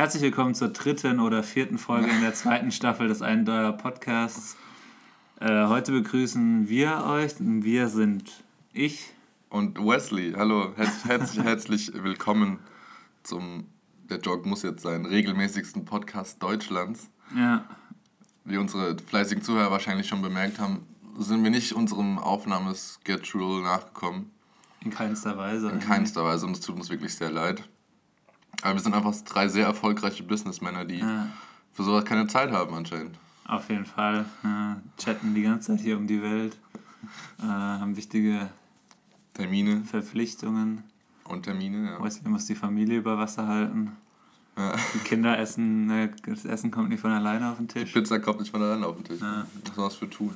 Herzlich willkommen zur dritten oder vierten Folge in der zweiten Staffel des Eindeuer Podcasts. Äh, heute begrüßen wir euch. Wir sind ich. Und Wesley. Hallo, herzlich, herzlich, herzlich willkommen zum, der Joke muss jetzt sein, regelmäßigsten Podcast Deutschlands. Ja. Wie unsere fleißigen Zuhörer wahrscheinlich schon bemerkt haben, sind wir nicht unserem Aufnahmeschedule nachgekommen. In keinster Weise. In keinster Weise und es tut uns wirklich sehr leid. Aber wir sind einfach drei sehr erfolgreiche Businessmänner, die Ja. für sowas keine Zeit haben anscheinend. Auf jeden Fall. Äh, chatten die ganze Zeit hier um die Welt. Äh, haben wichtige Termine Verpflichtungen. und Termine, ja. Wesley muss die Familie über Wasser halten. ja. Die Kinder essen, äh, das Essen kommt nicht von alleine auf den Tisch. Pizza kommt nicht von alleine auf den Tisch. Ja. Was soll was für tun?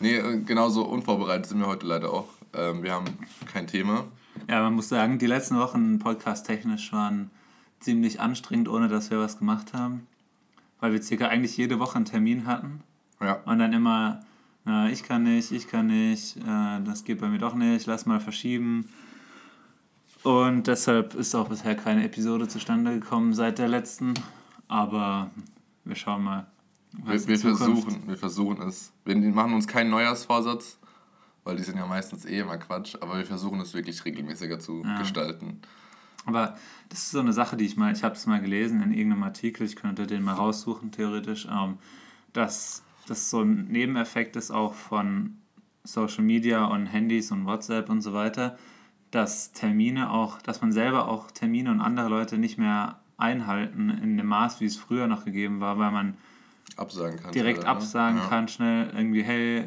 Nee, äh, genauso unvorbereitet sind wir heute leider auch. Ähm, wir haben kein Thema. Ja, man muss sagen, die letzten Wochen podcast-technisch waren ziemlich anstrengend, ohne dass wir was gemacht haben. Weil wir circa eigentlich jede Woche einen Termin hatten. Ja. Und dann immer, na, ich kann nicht, ich kann nicht, äh, das geht bei mir doch nicht, lass mal verschieben. Und deshalb ist auch bisher keine Episode zustande gekommen seit der letzten. Aber wir schauen mal. Wir, wir, versuchen, wir versuchen es. Wir machen uns keinen Neujahrsvorsatz, weil die sind ja meistens eh immer Quatsch, aber wir versuchen es wirklich regelmäßiger zu Ja. gestalten. Aber das ist so eine Sache, die ich mal, ich habe es mal gelesen in irgendeinem Artikel, ich könnte den mal raussuchen, theoretisch, ähm, dass das so ein Nebeneffekt ist auch von Social Media und Handys und WhatsApp und so weiter, dass Termine auch, dass man selber auch Termine und andere Leute nicht mehr einhalten in dem Maß, wie es früher noch gegeben war, weil man Absagen kann. direkt leider, ne? absagen ja. kann, schnell irgendwie, hey,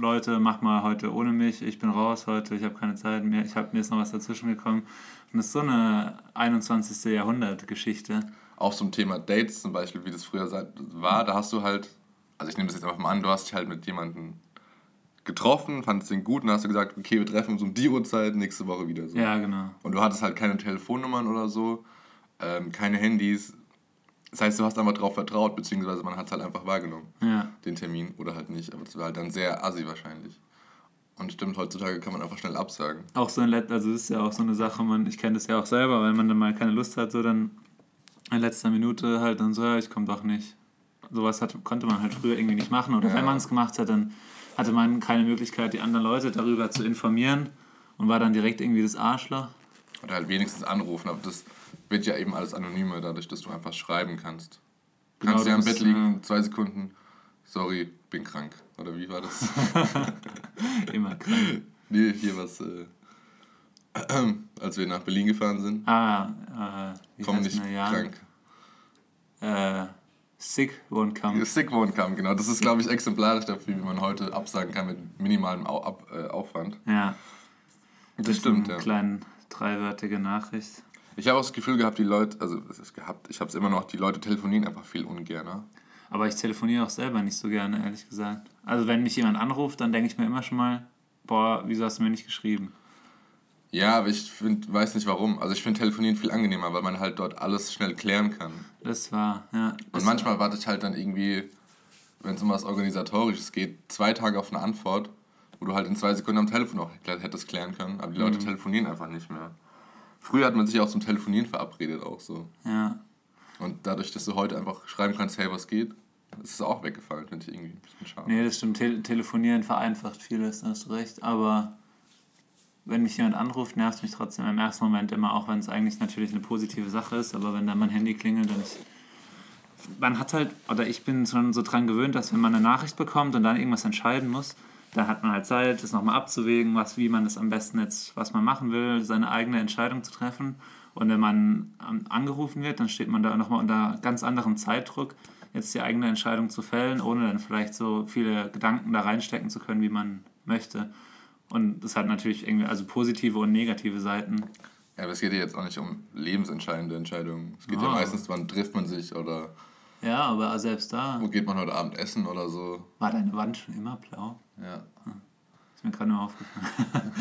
Leute, mach mal heute ohne mich, ich bin raus heute, ich habe keine Zeit mehr, ich hab, mir ist noch was dazwischen gekommen. Und das ist so eine 21. Jahrhundert-Geschichte. Auch zum Thema Dates zum Beispiel, wie das früher war, da hast du halt, also ich nehme das jetzt einfach mal an, du hast dich halt mit jemandem getroffen, fandest den gut und hast du gesagt, okay, wir treffen uns um die Uhrzeit nächste Woche wieder. So. Ja, genau. Und du hattest halt keine Telefonnummern oder so, ähm, keine Handys. Das heißt, du hast einfach drauf vertraut, beziehungsweise man hat es halt einfach wahrgenommen, Ja. den Termin oder halt nicht. Aber das war halt dann sehr assi wahrscheinlich. Und stimmt, heutzutage kann man einfach schnell absagen. Auch so ein Let also das ist ja auch so eine Sache, man, ich kenne das ja auch selber, wenn man dann mal keine Lust hat, so dann in letzter Minute halt dann so, ja, ich komme doch nicht. Sowas hat, konnte man halt früher irgendwie nicht machen. Oder Ja. wenn man es gemacht hat, dann hatte man keine Möglichkeit, die anderen Leute darüber zu informieren und war dann direkt irgendwie das Arschloch. Oder halt wenigstens anrufen, aber das wird ja eben alles anonymer, dadurch, dass du einfach schreiben kannst. Du Genau, kannst du ja im Bett liegen, zwei Sekunden, sorry, bin krank. Oder wie war das? Immer krank. nee, hier was, äh, als wir nach Berlin gefahren sind, Ah, äh, komm nicht Jan? krank. Äh, sick won't come. Sick One kam, genau. Das ist, glaube ich, exemplarisch dafür, wie man heute absagen kann mit minimalem Au Ab äh, Aufwand. Ja, Das stimmt, eine ja. kleine dreiwörtige Nachricht. Ich habe auch das Gefühl gehabt, die Leute, also es ist gehabt, ich habe es immer noch, die Leute telefonieren einfach viel ungerner. Aber ich telefoniere auch selber nicht so gerne, ehrlich gesagt. Also wenn mich jemand anruft, dann denke ich mir immer schon mal, boah, wieso hast du mir nicht geschrieben? Ja, aber ich find, weiß nicht warum. Also ich finde Telefonieren viel angenehmer, weil man halt dort alles schnell klären kann. Das war, ja. Und Das manchmal warte ich halt dann irgendwie, wenn es um was Organisatorisches geht, zwei Tage auf eine Antwort, wo du halt in zwei Sekunden am Telefon auch hättest klären können. Aber die Leute telefonieren einfach nicht mehr. Früher hat man sich auch zum Telefonieren verabredet, auch so. Ja, Und dadurch, dass du heute einfach schreiben kannst, hey, was geht, ist es auch weggefallen, finde ich irgendwie ein bisschen schade. nee, das stimmt. Te telefonieren vereinfacht vieles, da hast du recht. Aber wenn mich jemand anruft, nervt mich trotzdem im ersten Moment immer, auch wenn es eigentlich natürlich eine positive Sache ist. Aber wenn dann mein Handy klingelt und ich man hat halt, oder ich bin schon so dran gewöhnt, dass wenn man eine Nachricht bekommt und dann irgendwas entscheiden muss, dann hat man halt Zeit, das nochmal abzuwägen, was, wie man das am besten jetzt, was man machen will, seine eigene Entscheidung zu treffen. Und wenn man ähm, angerufen wird, dann steht man da nochmal unter ganz anderem Zeitdruck, jetzt die eigene Entscheidung zu fällen, ohne dann vielleicht so viele Gedanken da reinstecken zu können, wie man möchte. Und das hat natürlich irgendwie, also positive und negative Seiten. Ja, aber es geht ja jetzt auch nicht um lebensentscheidende Entscheidungen. Es geht ja Ah. meistens, wann trifft man sich oder Ja, aber selbst da wo geht man heute Abend essen oder so. war deine Wand schon immer blau. Ja. Ist mir gerade nur aufgefallen.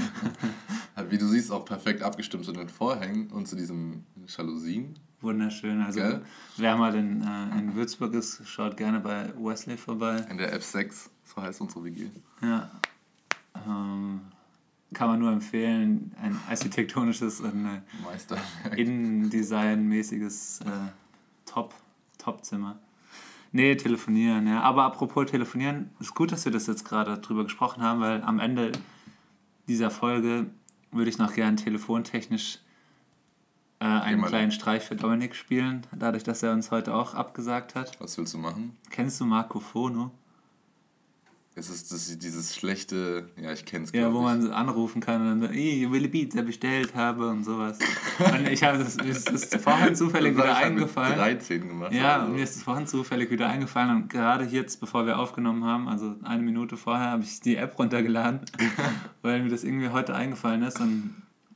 Wie du siehst, auch perfekt abgestimmt zu den Vorhängen und zu diesen Jalousien. Wunderschön. Also Gell? wer mal in, äh, in Würzburg ist, schaut gerne bei Wesley vorbei. In der F6, so heißt unsere WG. Ja. Ähm, kann man nur empfehlen. Ein architektonisches und äh. Innendesign-mäßiges äh, Top, Top-Zimmer. Nee, telefonieren, ja. Aber apropos telefonieren, ist gut, dass wir das jetzt gerade drüber gesprochen haben, weil am Ende dieser Folge würde ich noch gern telefontechnisch äh, einen kleinen Streich für Dominik spielen, dadurch, dass er uns heute auch abgesagt hat. Was willst du machen? Kennst du Marco Fono? Es ist das, dieses schlechte, ja, ich kenn's Ja, wo man anrufen kann und dann so, "Ih, ich will Pizza bestellt habe und sowas. Und ich habe das, mir ist das vorhin zufällig Das wieder halt mit eingefallen. 13 gemacht. Ja, oder und so. mir ist es vorhin zufällig wieder eingefallen und gerade jetzt, bevor wir aufgenommen haben, also eine Minute vorher, habe ich die App runtergeladen, weil mir das irgendwie heute eingefallen ist und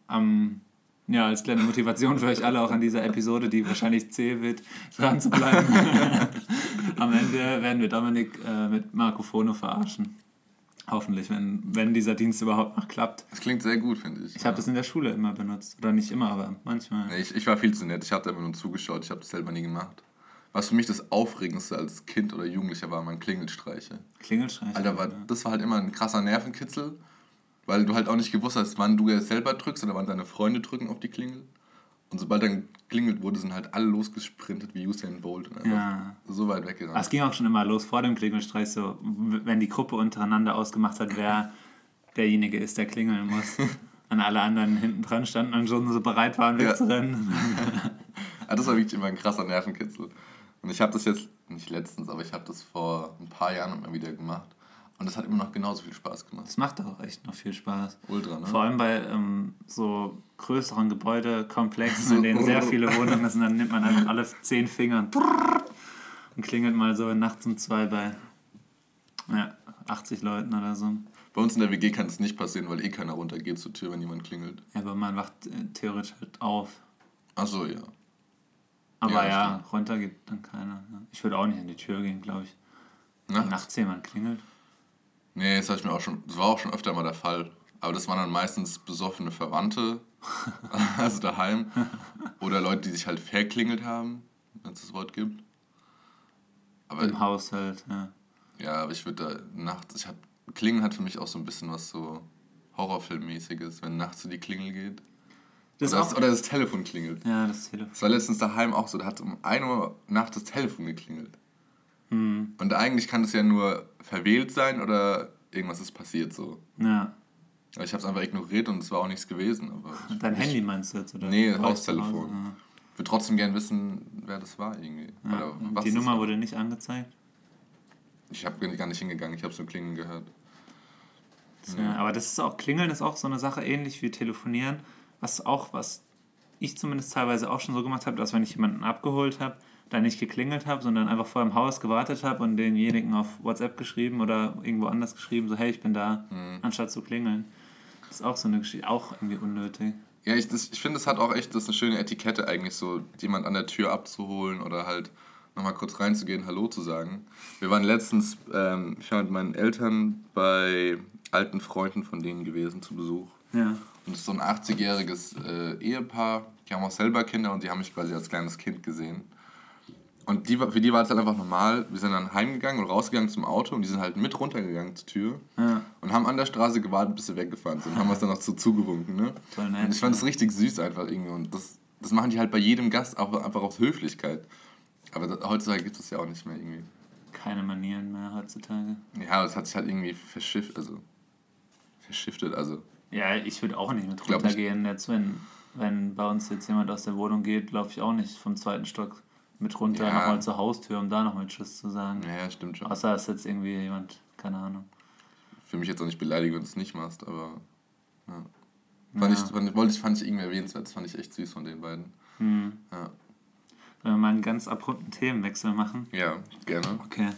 am ja, als kleine Motivation für euch alle auch an dieser Episode, die wahrscheinlich zäh wird, dran zu bleiben. Am Ende werden wir Dominik äh, mit Marco Fono verarschen. Hoffentlich, wenn, wenn dieser Dienst überhaupt noch klappt. Das klingt sehr gut, finde ich. Ich habe das in der Schule immer benutzt. Oder nicht immer, aber manchmal. Nee, ich, ich war viel zu nett. Ich habe da immer nur zugeschaut. Ich habe das selber nie gemacht. Was für mich das Aufregendste als Kind oder Jugendlicher war, waren Klingelstreiche. Klingelstreich. Alter, war, das war halt immer ein krasser Nervenkitzel, weil du halt auch nicht gewusst hast, wann du jetzt selber drückst oder wann deine Freunde drücken auf die Klingel. Und sobald dann klingelt wurde, sind halt alle losgesprintet wie Usain Bolt und Ja. so weit weggerannt. Es ging auch schon immer los vor dem Klingelstreich, so wenn die Gruppe untereinander ausgemacht hat, wer derjenige ist, der klingeln muss. Und alle anderen hinten dran standen und schon so bereit waren, Ja. wegzurennen. Ah, das war wirklich immer ein krasser Nervenkitzel. Und ich habe das jetzt, nicht letztens, aber ich habe das vor ein paar Jahren mal wieder gemacht. Und das hat immer noch genauso viel Spaß gemacht. Das macht auch echt noch viel Spaß. Ultra, ne? Vor allem bei ähm, so größeren Gebäudekomplexen, in denen sehr viele Wohnungen sind, dann nimmt man einfach alle zehn Finger und klingelt mal so nachts um zwei bei ja, 80 Leuten oder so. Bei uns in der WG kann das nicht passieren, weil eh keiner runtergeht zur Tür, wenn jemand klingelt. Ja, aber man wacht äh, theoretisch halt auf. Achso, ja. Aber Ja, ja, runter geht dann keiner. ne? Ich würde auch nicht an die Tür gehen, glaube ich. Nachts? nachts jemand klingelt. Nee, das, ich mir auch schon, das war auch schon öfter mal der Fall. Aber das waren dann meistens besoffene Verwandte, also daheim. Oder Leute, die sich halt verklingelt haben, wenn es das Wort gibt. Aber Im Haushalt, ja. ja, aber ich würde da nachts, ich hab, Klingeln hat für mich auch so ein bisschen was so Horrorfilmmäßiges, wenn nachts so die Klingel geht. Das oder, auch, das, oder das Telefon klingelt. ja, das Telefon. Das war letztens daheim auch so, da hat um 1 Uhr nachts das Telefon geklingelt. Hm. Und eigentlich kann es ja nur verwählt sein oder irgendwas ist passiert so. Ja. Ich habe es einfach ignoriert und es war auch nichts gewesen. Aber ich, Dein ich Handy meinst du jetzt? Oder Nee, Haustelefon. Ja. würde trotzdem gern wissen, wer das war irgendwie. Ja. Die Nummer wurde nicht angezeigt. Ich habe gar nicht hingegangen, ich habe so Klingen gehört. Ja, aber das ist auch, Klingeln ist auch so eine Sache ähnlich wie Telefonieren, was auch, was ich zumindest teilweise auch schon so gemacht habe, dass wenn ich jemanden abgeholt habe, da nicht geklingelt habe, sondern einfach vor im Haus gewartet habe und denjenigen auf WhatsApp geschrieben oder irgendwo anders geschrieben, so hey, ich bin da, Mhm. anstatt zu klingeln. Das ist auch so eine Geschichte, auch irgendwie unnötig. Ja, ich, das- ich finde, es hat auch echt das ist eine schöne Etikette eigentlich, so jemand an der Tür abzuholen oder halt nochmal kurz reinzugehen, Hallo zu sagen. Wir waren letztens, ähm, ich war mit meinen Eltern bei alten Freunden von denen gewesen zu Besuch. Ja. Und es ist so ein 80-jähriges äh, Ehepaar, die haben auch selber Kinder und die haben mich quasi als kleines Kind gesehen. Und die, war- für die war es halt einfach normal. Wir sind dann heimgegangen und rausgegangen zum Auto und die sind halt mit runtergegangen zur Tür Ja. und haben an der Straße gewartet, bis sie weggefahren sind. Und haben uns dann noch so zugewunken. Ne? Voll nett, Und ich fand das richtig süß einfach irgendwie. Und das, das machen die halt bei jedem Gast auch einfach aus Höflichkeit. Aber das, heutzutage gibt es ja auch nicht mehr irgendwie. Keine Manieren mehr heutzutage. Ja, das hat sich halt irgendwie verschifft, also verschiftet, also Ja, ich würde auch nicht mit ich- runtergehen. Jetzt, wenn, wenn bei uns jetzt jemand aus der Wohnung geht, laufe ich auch nicht vom zweiten Stock mit runter Ja. nochmal zur Haustür, um da nochmal Tschüss zu sagen. ja, stimmt schon. Außer es ist jetzt irgendwie jemand, keine Ahnung. Für mich jetzt auch nicht beleidigt, wenn du es nicht machst, aber ja. Fand, ich, fand, wollte ich, fand ich irgendwie erwähnenswert, das fand ich echt süß von den beiden. Hm. Ja, Wenn wir mal einen ganz abrupten Themenwechsel machen. ja gerne. Okay.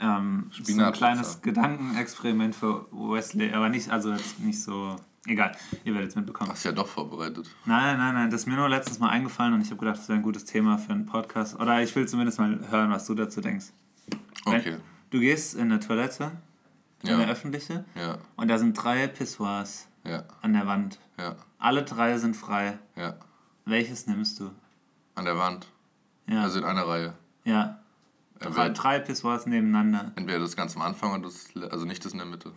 Ähm, so ein kleines Gedankenexperiment für Wesley, aber nicht, also jetzt nicht so. Egal, ihr werdet es mitbekommen. Hast du ja doch vorbereitet. Nein, nein, nein, das ist mir nur letztens mal eingefallen und ich habe gedacht, das wäre ein gutes Thema für einen Podcast. Oder ich will zumindest mal hören, was du dazu denkst. Wenn- Okay. Du gehst in eine Toilette, in Ja. eine öffentliche, Ja, und da sind drei Pissoirs ja, an der Wand. ja, Alle drei sind frei. ja. Welches nimmst du? An der Wand. Ja. Also in einer Reihe. ja. Drei, drei Nebeneinander. entweder das ganz am Anfang oder das, also nicht das in der Mitte.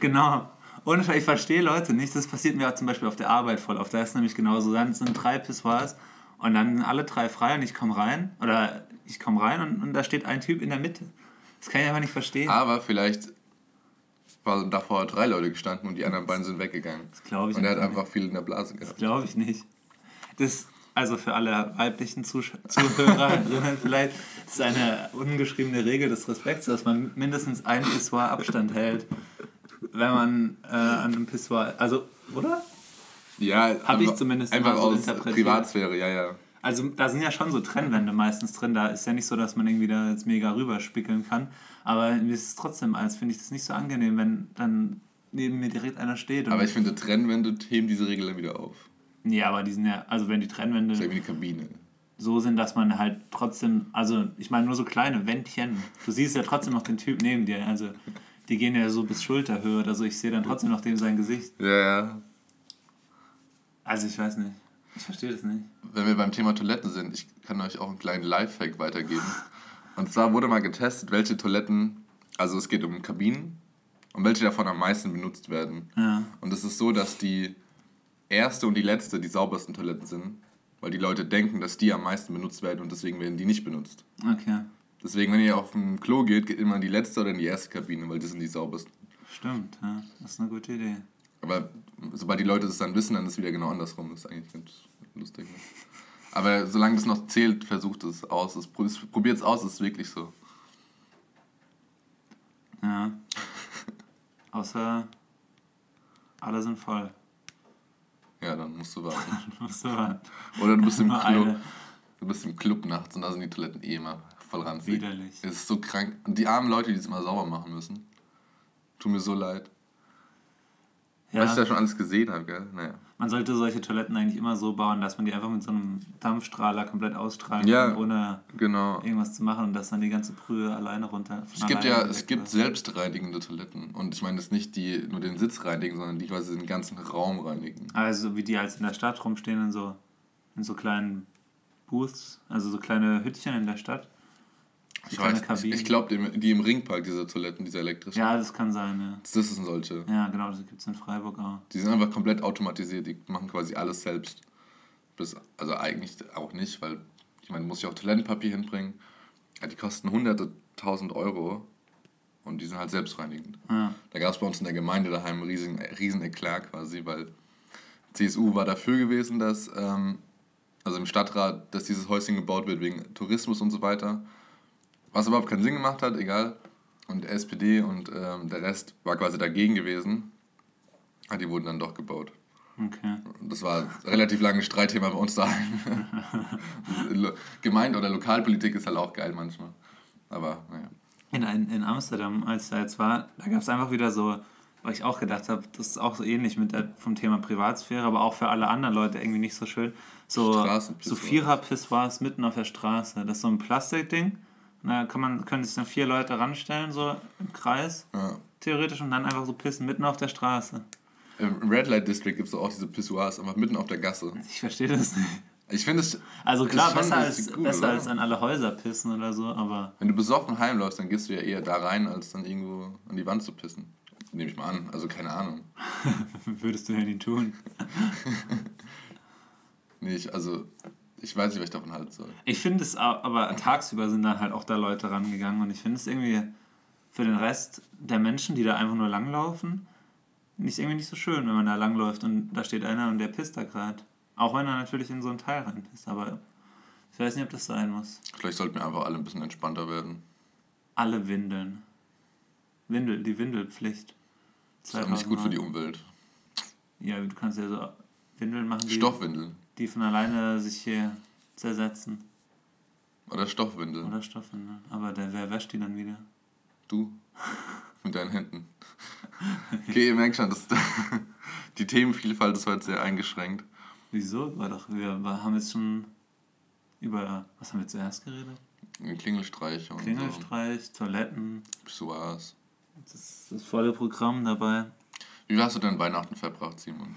Genau. Und ich verstehe Leute nicht. Das passiert mir auch zum Beispiel auf der Arbeit voll oft. Da ist nämlich genauso. Dann sind drei Pissoirs und dann alle drei frei und ich komme rein. Oder ich komme rein und, und da steht ein Typ in der Mitte. Das kann ich einfach nicht verstehen. Aber vielleicht waren davor drei Leute gestanden und die anderen beiden sind weggegangen. Das glaube ich Und er hat einfach viel in der Blase gehabt. Das glaube ich nicht. Das, also für alle weiblichen Zusch Zuhörerinnen vielleicht, das ist eine ungeschriebene Regel des Respekts, dass man mindestens ein Pissoir Abstand hält, wenn man äh, an einem Pissoir, also, oder? Ja, habe ich zumindest einfach so aus Privatsphäre, ja, ja. Also da sind ja schon so Trennwände meistens drin. Da ist ja nicht so, dass man irgendwie da jetzt mega rüberspickeln kann. Aber mir ist es trotzdem, als finde ich das nicht so angenehm, wenn dann neben mir direkt einer steht. aber ich finde, Trennwände heben diese Regel dann wieder auf. Ja, aber die sind ja, also wenn die Trennwände. Das ist ja wie die Kabine. So sind, dass man halt trotzdem, also ich meine nur so kleine Wändchen. Du siehst ja trotzdem noch den Typ neben dir. Also die gehen ja so bis Schulterhöhe oder so. Ich sehe dann trotzdem noch dem sein Gesicht. Ja, ja. Also ich weiß nicht. Ich verstehe das nicht. Wenn wir beim Thema Toiletten sind, ich kann euch auch einen kleinen Lifehack weitergeben. Und zwar wurde mal getestet, welche Toiletten, also es geht um Kabinen und welche davon am meisten benutzt werden. Ja. Und es ist so, dass die erste und die letzte die saubersten Toiletten sind, weil die Leute denken, dass die am meisten benutzt werden und deswegen werden die nicht benutzt. Okay. Deswegen, wenn ihr auf ein Klo geht, geht immer in die letzte oder in die erste Kabine, weil die sind die saubersten. Stimmt, ja. Das ist eine gute Idee. Aber sobald die Leute es dann wissen, dann ist es wieder genau andersrum. Das ist eigentlich ganz lustig. Ne? Aber solange es noch zählt, versucht es aus. Probiert es aus, es ist wirklich so. Ja. Außer alle sind voll. Ja, dann musst du warten. musst du warten. Oder du bist im Club. Du bist im Club nachts und da sind die Toiletten eh immer voll ranzig. Widerlich. Es ist so krank. Und die armen Leute, die es immer sauber machen müssen. Tut mir so leid. Ja. Weil ich da schon alles gesehen habe, gell? Naja. Man sollte solche Toiletten eigentlich immer so bauen, dass man die einfach mit so einem Dampfstrahler komplett ausstrahlen ja, kann, ohne genau. irgendwas zu machen und dass dann die ganze Brühe alleine runter. Es gibt ja, es gibt selbstreinigende Toiletten. Und ich meine jetzt nicht die nur den Sitz reinigen, sondern die quasi den ganzen Raum reinigen. Also wie die halt in der Stadt rumstehen in so, in so kleinen Booths, also so kleine Hüttchen in der Stadt. Ich, weiß, ich, ich glaube, die im Ringpark, diese Toiletten, diese elektrischen. Ja, das kann sein, ja. Das, das sind solche. Ja, genau, das gibt es in Freiburg auch. Die sind einfach komplett automatisiert, die machen quasi alles selbst. Bis, also eigentlich auch nicht, weil, ich meine, musst ja auch Toilettenpapier hinbringen. Ja, die kosten hunderte tausend Euro und die sind halt selbstreinigend. Ja. Da gab es bei uns in der Gemeinde daheim einen riesen, riesen Eklat quasi, weil CSU war dafür gewesen, dass, ähm, also im Stadtrat, dass dieses Häuschen gebaut wird wegen Tourismus und so weiter. Was überhaupt keinen Sinn gemacht hat, egal. Und SPD und ähm, der Rest war quasi dagegen gewesen. Ah, die wurden dann doch gebaut. Okay. Das war ein relativ langes Streitthema bei uns daheim. Gemeinde- oder Lokalpolitik ist halt auch geil manchmal. Aber naja. In, in Amsterdam, als ich da jetzt war, da gab es einfach wieder so, weil ich auch gedacht habe, das ist auch so ähnlich mit der, vom Thema Privatsphäre, aber auch für alle anderen Leute irgendwie nicht so schön. So, so Vierer-Pissoirs mitten auf der Straße. Das ist so ein Plastikding na, kann man, können sich dann vier Leute ranstellen, so im Kreis, ja. theoretisch, und dann einfach so pissen mitten auf der Straße. Im Red Light District gibt es auch diese Pissoirs, einfach mitten auf der Gasse. Ich verstehe das nicht. Ich finde es. Also klar, besser, als, gut, besser als an alle Häuser pissen oder so, aber. Wenn du besoffen heimläufst, dann gehst du ja eher da rein, als dann irgendwo an die Wand zu pissen. Nehme ich mal an, also keine Ahnung. Würdest du ja nie tun. nicht, also ich weiß nicht, was ich davon halten soll. Ich finde es aber tagsüber sind dann halt auch da Leute rangegangen und ich finde es irgendwie für den Rest der Menschen, die da einfach nur langlaufen, nicht irgendwie nicht so schön, wenn man da langläuft und da steht einer und der pisst da gerade. Auch wenn er natürlich in so einen Teil reinpisst, aber ich weiß nicht, ob das sein muss. Vielleicht sollten wir einfach alle ein bisschen entspannter werden. Alle windeln. Windel, die Windelpflicht. Das ist auch nicht gut für die Umwelt. Ja, du kannst ja so Windeln machen. Stoffwindeln die von alleine sich hier zersetzen. Oder Stoffwindeln. Oder Stoffwindeln. Aber der, wer wäscht die dann wieder? Du. Mit deinen Händen. Okay, ihr merkt schon, dass die Themenvielfalt ist heute sehr eingeschränkt. Wieso? War doch, wir haben jetzt schon über, was haben wir zuerst geredet? Klingelstreich und Klingelstreich, so. Toiletten. Pissoirs. Das ist das volle Programm dabei. Wie hast du denn Weihnachten verbracht, Simon?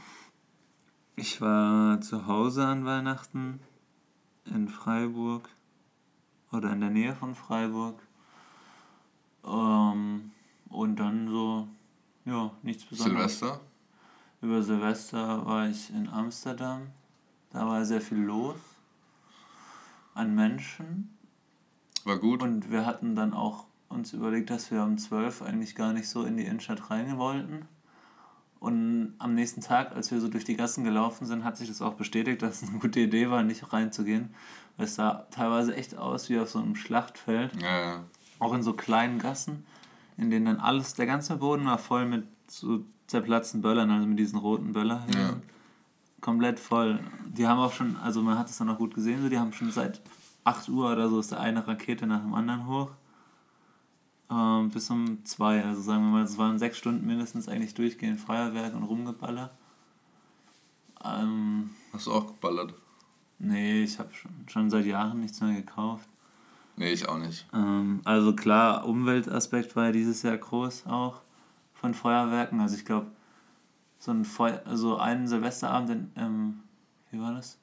Ich war zu Hause an Weihnachten in Freiburg oder in der Nähe von Freiburg. Ähm, und dann so, ja, nichts Besonderes. Silvester? Über Silvester war ich in Amsterdam. Da war sehr viel los an Menschen. War gut. Und wir hatten dann auch uns überlegt, dass wir um 12 eigentlich gar nicht so in die Innenstadt rein wollten. Und am nächsten Tag, als wir so durch die Gassen gelaufen sind, hat sich das auch bestätigt, dass es eine gute Idee war, nicht reinzugehen. Weil es sah teilweise echt aus wie auf so einem Schlachtfeld. Ja, ja. Auch in so kleinen Gassen, in denen dann alles, der ganze Boden war voll mit so zerplatzten Böllern, also mit diesen roten Böllern. Ja. Komplett voll. Die haben auch schon, also man hat es dann auch gut gesehen, so, die haben schon seit 8 Uhr oder so ist da eine Rakete nach dem anderen hoch. Ähm, bis um 2, also sagen wir mal, es waren sechs Stunden mindestens eigentlich durchgehend Feuerwerk und Rumgeballer. Ähm, Hast du auch geballert? nee, ich habe schon, schon seit Jahren nichts mehr gekauft. Nee, ich auch nicht. Ähm, also klar, Umweltaspekt war ja dieses Jahr groß auch von Feuerwerken. Also ich glaube, so ein Feu also einen Silvesterabend in, ähm, wie war das?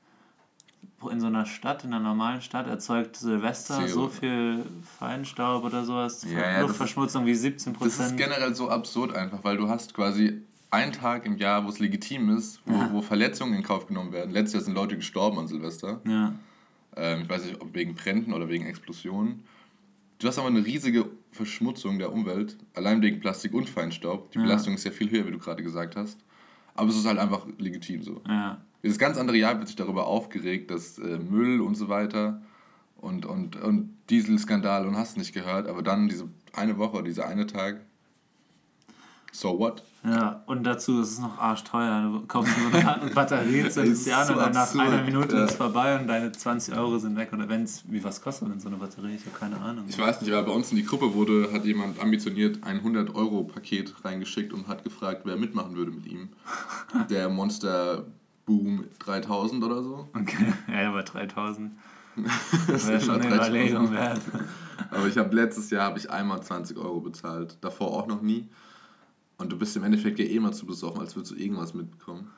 In so einer Stadt, in einer normalen Stadt, erzeugt Silvester Zero. so viel Feinstaub oder sowas, Ja, ja, Luftverschmutzung wie 17 Das ist Prozent. generell so absurd einfach, weil du hast quasi einen Tag im Jahr, wo es legitim ist, wo, wo Verletzungen in Kauf genommen werden. Letztes Jahr sind Leute gestorben an Silvester. Ja, Ähm, ich weiß nicht, ob wegen Bränden oder wegen Explosionen. Du hast aber eine riesige Verschmutzung der Umwelt, allein wegen Plastik und Feinstaub. Die Ja. Belastung ist ja viel höher, wie du gerade gesagt hast. Aber es ist halt einfach legitim so. ja. Das ganz andere Jahr wird sich darüber aufgeregt, dass äh, Müll und so weiter und, und, und Dieselskandal und hast nicht gehört, aber dann diese eine Woche, dieser eine Tag, so what? Ja, und dazu ist es noch arschteuer. Du kaufst so eine Batterie, sie an so und nach einer Minute ja. ist vorbei und deine 20 Euro sind weg. Oder wenn es, wie was kostet denn so eine Batterie? Ich habe keine Ahnung. Ich weiß nicht, aber bei uns in die Gruppe wurde, hat jemand ambitioniert ein 100-Euro-Paket reingeschickt und hat gefragt, wer mitmachen würde mit ihm. Der Monster Boom 3000 oder so. Okay, ja, aber 3000 Das wäre schon eine 3000. Überlegung wert. Aber ich habe letztes Jahr habe ich einmal 20 Euro bezahlt, davor auch noch nie. Und du bist im Endeffekt ja eh mal zu besoffen, als würdest du irgendwas mitbekommen.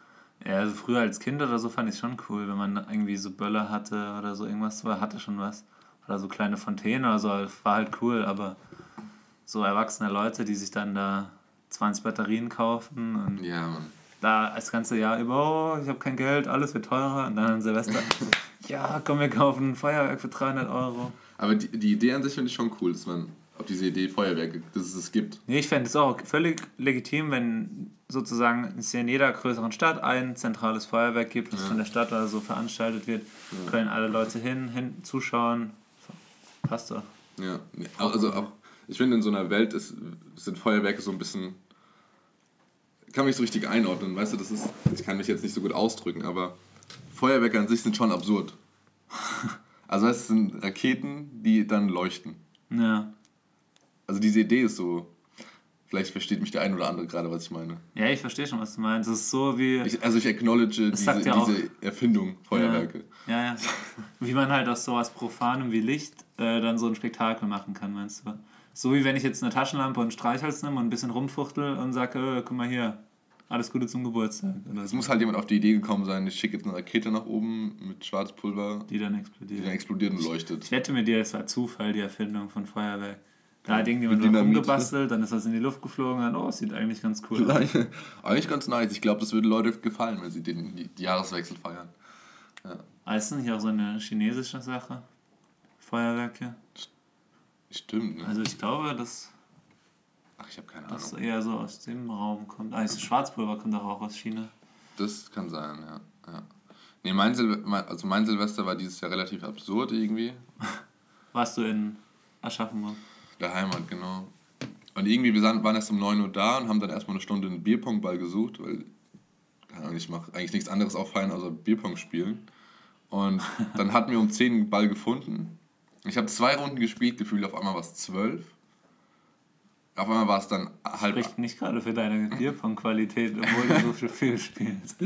Ja, also früher als Kind oder so fand ich schon cool, wenn man irgendwie so Böller hatte oder so irgendwas war, hatte schon was. Oder so kleine Fontänen oder so, war halt cool, aber so erwachsene Leute, die sich dann da 20 Batterien kaufen und Ja, Mann. Da das ganze Jahr über, oh, ich habe kein Geld, alles wird teurer und dann an Silvester, ja, komm, wir kaufen ein Feuerwerk für 300 Euro. Aber die, die Idee an sich finde ich schon cool, dass man auf diese Idee Feuerwerke, dass es es gibt. Nee, ich fände es auch völlig legitim, wenn sozusagen es in jeder größeren Stadt ein zentrales Feuerwerk gibt, das Ja. von der Stadt oder so veranstaltet wird. Können alle Leute hin, hin zuschauen. Passt doch. Ja, also auch, ich finde in so einer Welt ist, sind Feuerwerke so ein bisschen, kann mich so richtig einordnen, weißt du, das ist, ich kann mich jetzt nicht so gut ausdrücken, aber Feuerwerke an sich sind schon absurd. Also es sind Raketen, die dann leuchten. Ja. Also diese Idee ist so, vielleicht versteht mich der ein oder andere gerade, was ich meine. Ja, ich verstehe schon, was du meinst. Das ist so wie. Ich, also ich acknowledge diese, ja diese Erfindung, Feuerwerke. Ja, ja. Wie man halt aus sowas Profanem wie Licht äh, dann so ein Spektakel machen kann, meinst du? So wie wenn ich jetzt eine Taschenlampe und Streichholz nehme und ein bisschen rumfuchtel und sage, äh, guck mal hier, alles Gute zum Geburtstag. Es muss halt jemand auf die Idee gekommen sein, ich schicke jetzt eine Rakete nach oben mit Schwarzpulver, Die dann die explodiert. dann explodiert und leuchtet. Ich wette mit dir, es war Zufall, die Erfindung von Feuerwerk. Da hat irgendjemand was Dynamit. rumgebastelt, dann ist das in die Luft geflogen und oh, sieht eigentlich ganz cool aus. Eigentlich ganz nice. Ich glaube, das würde Leute gefallen, wenn sie den die, die Jahreswechsel feiern. Ah, Ist das nicht auch so eine chinesische Sache? Feuerwerke? Stimmt, ne? Also ich glaube, dass Ach, ich habe keine das Ahnung. eher so aus dem Raum kommt. Ah, das Schwarzpulver kommt doch auch aus China. Das kann sein, ja. ja. Nee, mein, mein, also mein Silvester war dieses Jahr relativ absurd irgendwie. Warst du in Aschaffenburg? Der Heimat, genau. Und irgendwie, wir waren erst um 9 Uhr da und haben dann erstmal eine Stunde einen Bierpongball gesucht, weil ich mache eigentlich nichts anderes auffallen, außer Bierpong spielen. Und dann hatten wir um 10 einen Ball gefunden. Ich habe zwei Runden gespielt, gefühlt auf einmal war es 12. Auf einmal war es dann halb Spricht nicht gerade für deine Bierpong-Qualität, obwohl du so viel spielst.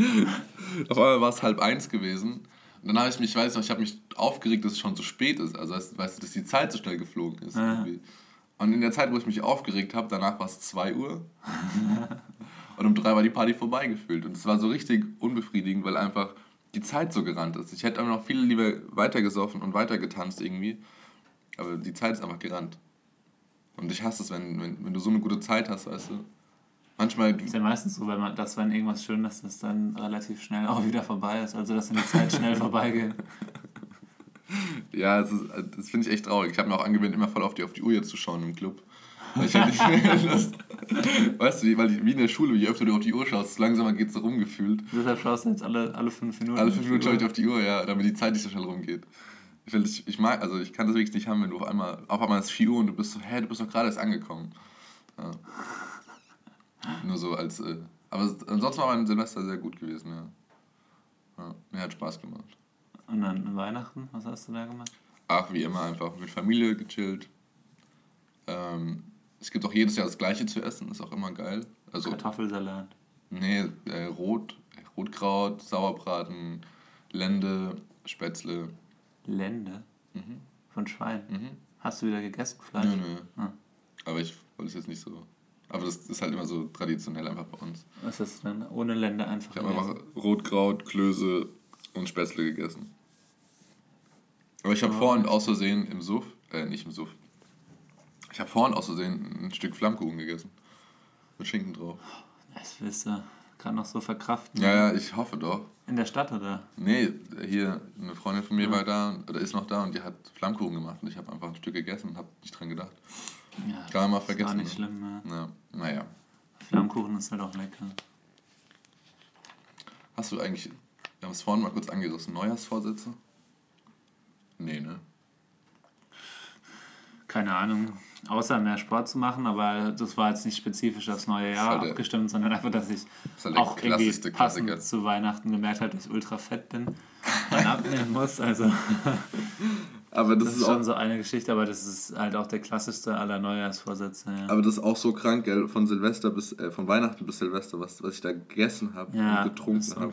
Auf einmal war es halb eins gewesen. Und dann habe ich mich, ich weiß noch, ich habe mich aufgeregt, dass es schon so spät ist. Also weißt, du, dass die Zeit so schnell geflogen ist. Ah. Und in der Zeit, wo ich mich aufgeregt habe, danach war es 2 Uhr. Und um drei war die Party vorbei gefühlt. Und es war so richtig unbefriedigend, weil einfach die Zeit so gerannt ist. Ich hätte einfach noch viel lieber weitergesoffen und weitergetanzt irgendwie. Aber die Zeit ist einfach gerannt. Und ich hasse es, wenn, wenn, wenn du so eine gute Zeit hast, weißt du. Manchmal. Ist ja meistens so, wenn man, dass wenn irgendwas Schönes ist, dann relativ schnell auch wieder vorbei ist. Also dass in die Zeit schnell vorbeigeht. Ja, das, ist- das finde ich echt traurig. Ich habe mir auch angewöhnt, immer voll auf die, auf die Uhr jetzt zu schauen im Club. Weil ich halt nicht mehr Lust. Weißt du, wie- weil die, wie in der Schule, je öfter du auf die Uhr schaust, langsamer geht es so rumgefühlt. Deshalb schaust du jetzt alle, alle fünf Minuten. Alle fünf Minuten schaue ich auf die Uhr, ja, damit die Zeit nicht so schnell rumgeht. Ich, will, ich, ich mag, also ich kann das wirklich nicht haben, wenn du auf einmal, auf einmal ist 4 Uhr und du bist so, hä, du bist doch gerade erst angekommen. Ja. Nur so als, äh, aber ansonsten war mein Silvester sehr gut gewesen, ja. ja. Mir hat Spaß gemacht. Und dann Weihnachten, was hast du da gemacht? Ach, wie immer, einfach mit Familie gechillt. Ähm, es gibt auch jedes Jahr das Gleiche zu essen, ist auch immer geil. Also, Kartoffelsalat. nee, äh, Rot, Rotkraut, Sauerbraten, Lende, Spätzle. Lende Mhm. von Schwein. Mhm. Hast du wieder gegessen, Fleisch? Nö, nö. Ah. Aber ich wollte es jetzt nicht so. Aber das ist halt immer so traditionell einfach bei uns. Was ist denn? Ohne Lende einfach. Ich habe einfach Rotkraut, Klöße und Spätzle gegessen. Aber ich habe Oh. vorhin aus Versehen im Suff, äh, nicht im Suff. Ich habe vorhin aus Versehen ein Stück Flammkuchen gegessen. Mit Schinken drauf. Das willst du gerade noch so verkraften. Ja, ja, ich hoffe doch. In der Stadt oder? Nee, hier, eine Freundin von mir war da, oder ist noch da und die hat Flammkuchen gemacht und ich habe einfach ein Stück gegessen und habe nicht dran gedacht. Ja. Kann man mal ist Gar vergessen. nicht ne? schlimm, ja. Ja, naja. Flammkuchen ist halt auch lecker. Hast du eigentlich, wir haben es vorhin mal kurz angerissen, Neujahrsvorsätze? Nee, ne? Keine Ahnung. Außer mehr Sport zu machen, aber das war jetzt nicht spezifisch aufs neue Jahr halt abgestimmt, sondern einfach, dass ich ist halt auch irgendwie passend zu Weihnachten gemerkt habe, dass ich ultra fett bin und abnehmen muss. Also Aber das, das ist schon so eine Geschichte, aber das ist halt auch der klassischste aller Neujahrsvorsätze. Ja. Aber das ist auch so krank, gell? Von Silvester bis, äh, von Weihnachten bis Silvester, was, was ich da gegessen habe Ja, und getrunken ist habe.